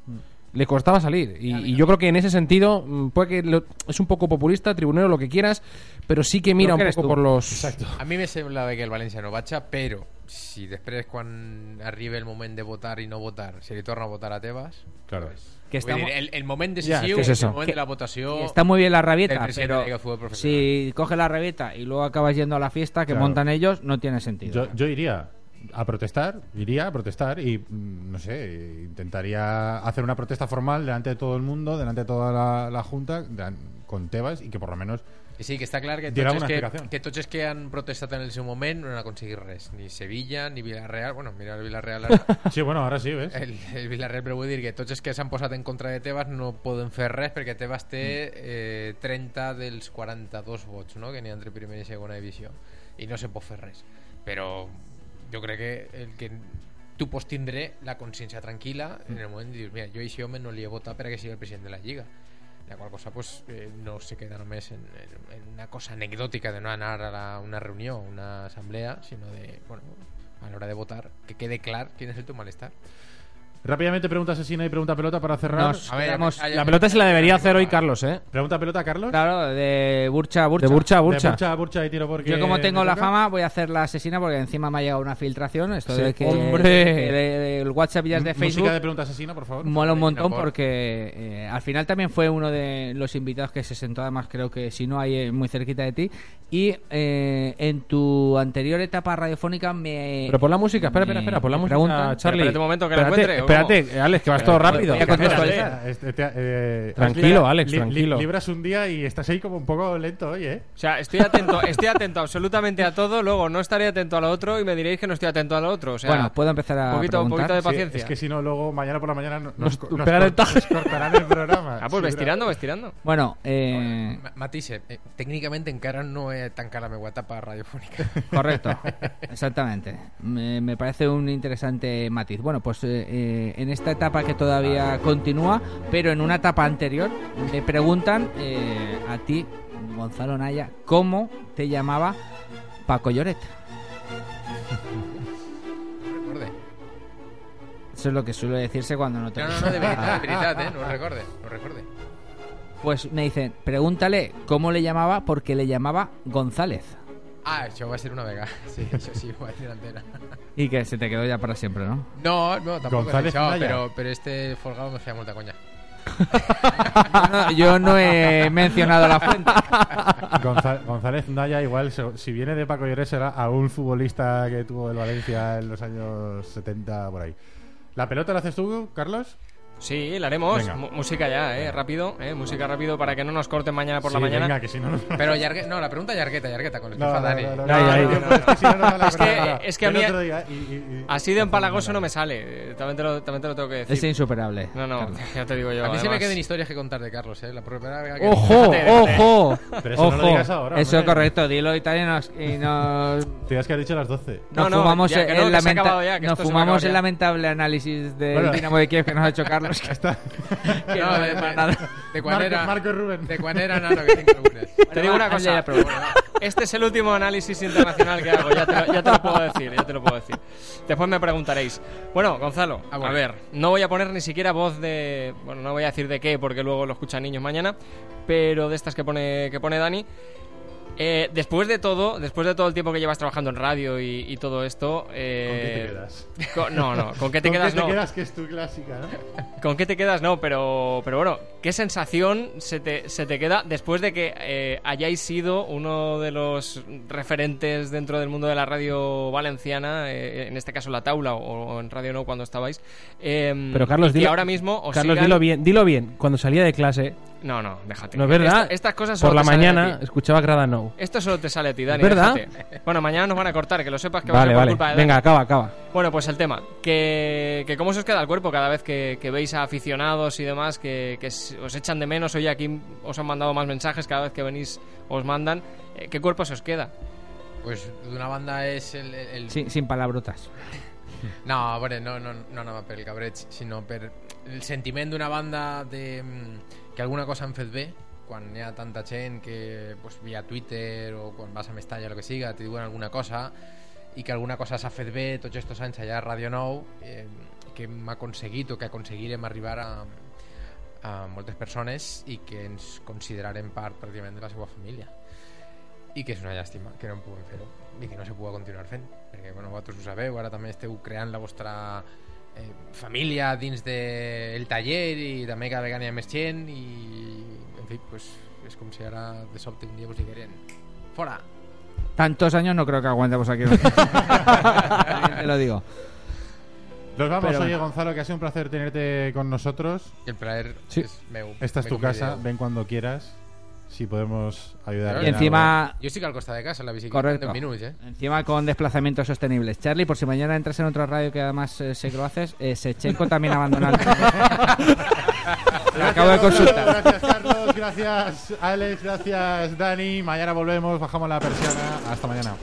Le costaba salir. Y, y yo creo que en ese sentido, mm, puede que lo- es un poco populista, tribunero, lo que quieras, pero sí que mira un que poco tú. por los. A mi me semblava que el València no vaig, però si després quan arriba el moment de votar i no votar se li torna a votar a Tebas Claro. Que vull dir, estamos- el, el moment Ja, decisiu que és és el eso. moment Que- de la votació Y está muy bien la rabieta, pero si coges la rabieta y luego acabas yendo a la fiesta que Claro. montan ellos, no tiene sentido. Yo, yo iría a protestar, iría a protestar y, mm, no sé, intentaría hacer una protesta formal delante de todo el mundo, delante de toda la, la Junta, con Tebas y que por lo menos sí, que està clar que tots, que, que tots els que han protestat en el seu moment no han aconseguit res. Ni Sevilla, ni Villarreal. Bueno, mira el Villarreal ara. Sí, bueno, ahora sí, ¿ves? El, el Villarreal, però vull dir que tots els que s'han posat en contra de Tebas no poden fer res perquè Tebas té eh, 30 dels 42 vots no? que n'hi ha entre primera i segona divisió i no se pot fer res però jo crec que el que tu pots tindre la consciència tranquil·la en el moment de dir, mira, jo a aquest home no li he votat perquè sigui el president de la Lliga la qual cosa pues, eh, no se queda només en, en, en una cosa anecdòtica de no anar a la, una reunió, una assemblea, sinó de, bueno, a l'hora de votar, que quede clar quin és el teu malestar. Rápidamente pregunta asesina y pregunta pelota para cerrar. Nos A ver, La pelota se la debería hacer hoy Carlos, ¿eh? Pregunta pelota, Carlos. Claro, de Burcha a Burcha. De Burcha a De Burcha. Burcha a Burcha y tiro porque Yo como tengo la fama voy a hacer la asesina porque encima me ha llegado una filtración. Esto Sí. de que ¡Hombre! el, el WhatsApp ya es de Facebook. Música de pregunta asesina, por favor. Mola un montón por- porque eh, al final también fue uno de los invitados que se sentó, además creo que si no hay muy cerquita de ti. Y eh, en tu anterior etapa radiofónica me... Pero pon la música, espera, espera, me- espera, pon la música, Charlie. espérate un momento que la encuentre, ¿o espérate, Alex, que vas todo rápido. Eh, Tranquilo, Alex, tranquilo. libras un día y estás ahí como un poco lento hoy, ¿eh? O sea, estoy atento, estoy atento absolutamente a todo, luego no estaré atento a lo otro y me diréis que no estoy atento a lo otro. O sea, Bueno, puedo empezar a poquito, preguntar? poquito de Sí, paciencia. es que si no, luego mañana por la mañana no- nos, Nos nos cortarán el programa. Ah, pues Sí, ves pero- tirando, ves tirando. Bueno, eh, Ma- Matisse, eh, técnicamente encara no es tan cara mi guatapa radiofónica. correcto, exactamente. Me, me parece un interesante matiz. Bueno, pues eh, eh, en esta etapa que todavía continúa, pero en una etapa anterior, le preguntan eh, a ti, Gonzalo Naya, ¿cómo te llamaba Paco Lloret? Eso es lo que suele decirse cuando no te No, no, no, de veritat, eh? No recorde, no recorde. Pues me dicen, pregúntale cómo le llamaba porque le llamaba González. Ah, això va ser una vegada. Sí, això sí, dir a l'antena. Y que se te quedó ya para siempre, ¿no? No, no, tampoc González és això, Naya. però, però este folgado me molta conya. No, yo no he mencionado la fuente. Gonza- González Naya, igual, se- si viene de Paco Lloret, será a un futbolista que tuvo el Valencia en los años 70, por ahí. ¿La pelota la haces tú, Carlos? Sí, la haremos. Venga. Música ya, eh, rápido, eh, música rápido para que no nos corten mañana por la Sí, mañana. Venga, que si no, no. Però llargue... no, la pregunta llargueta, llargueta, con el que No, Dani. no, no, Ay, no, ay. no, no, es que la Es que- verdad. es que a mí- día, y- y- y- Así de empalagoso no me sale. eh, También te lo, también te lo tengo que decir. Es insuperable. No, no, Carlos. ya te digo yo. A mí se me queden historias que contar de Carlos, eh? La primera vez que... ¡Ojo! Déjate, déjate. ¡Ojo! Pero eso no lo digas ¡Ojo! ahora. Eso es hombre. correcto, dilo y tal y nos, y nos, Te has que has dicho las 12. No, no, fumamos el, lamentable análisis del. Dinamo de Kiev que nos ha hecho Carlos. Está. que No, no de, de, nada. de Marco, era... Marco Rubén. De quan era nano que algunes. Te digo una cosa. ya, pero bueno. Este es el último análisis internacional que hago, ya te, lo, ya te lo puedo decir, ya te lo puedo decir. Después me preguntaréis. Bueno, Gonzalo, Ah, bueno. a ver, no voy a poner ni siquiera voz de... Bueno, no voy a decir de qué porque luego lo escuchan niños mañana, pero de estas que pone, que pone Dani. Eh, después de todo, después de todo el tiempo que llevas trabajando en radio y, y todo esto... ¿Con qué eh, te quedas? con- no, no, ¿con qué te ¿Con quedas? qué te no. quedas? Que es tu clásica, ¿no? ¿Con qué te quedas? No, pero, pero bueno, ¿qué sensación se te, se te queda después de que eh, hayáis sido uno de los referentes dentro del mundo de la radio valenciana, eh, en este caso la Taula o, o en Radio No cuando estabais? eh, Pero Carlos, dilo, ahora mismo os Carlos, sigan- dilo bien, dilo bien. Cuando salía de clase, No, no, déjate. no es verdad. Esta- estas cosas Por la mañana escuchaba Grada Esto solo te sale a ti, Dani. ¿Es verdad? déjate. Bueno, mañana nos van a cortar, que lo sepas que va a Vale, ser por vale. culpa de Dani. Venga, acaba, acaba. Bueno, pues el tema, que, que cómo se os queda el cuerpo cada vez que, que veis a aficionados y demás que, que os echan de menos. Hoy aquí os han mandado más mensajes, cada vez que venís os mandan. Eh, ¿Qué cuerpo se os queda? Pues d'una banda és el... el. Sin, sin palabrotas. No, veure, no, no, no anava per el cabreig, sinó per el sentiment d'una banda de, mm, que alguna cosa han fet bé, quan hi ha tanta gent que pues, via Twitter o quan vas a Mestalla o el que siga, te diuen alguna cosa i que alguna cosa s'ha fet bé tots aquests anys allà a Radio Nou eh, que hem aconseguit o que aconseguirem arribar a, a moltes persones i que ens considerarem part pràcticament de la seva família. I que és una llàstima que no en puguem fer-ho i que no se pugui continuar fent perquè bueno, vosaltres ho sabeu, ara també esteu creant la vostra eh, família dins del de taller i també cada vegada hi ha més gent i en fi, pues, és com si ara de sobte un dia vos digueren fora Tantos años no creo que aguantemos aquí. Te lo digo. Nos vamos, Pero oye bueno. Gonzalo, que ha sido un placer tenerte con nosotros. el plaer Sí. és meu Esta es tu casa, ven cuando quieras. Si podemos ayudar. Y encima, jo estic al costat de casa, en la bicicleta Correcto. en 10 minuts eh? encima con desplazamientos sostenibles. Charlie, por si mañana entras en otra radio que además eh, sé que lo haces, eh, Sechenko también abandona el Lo acabo de consultar. Gracias, Carlos. Gracias, Alex. Gracias, Dani. Mañana volvemos. Bajamos la persiana. Hasta mañana.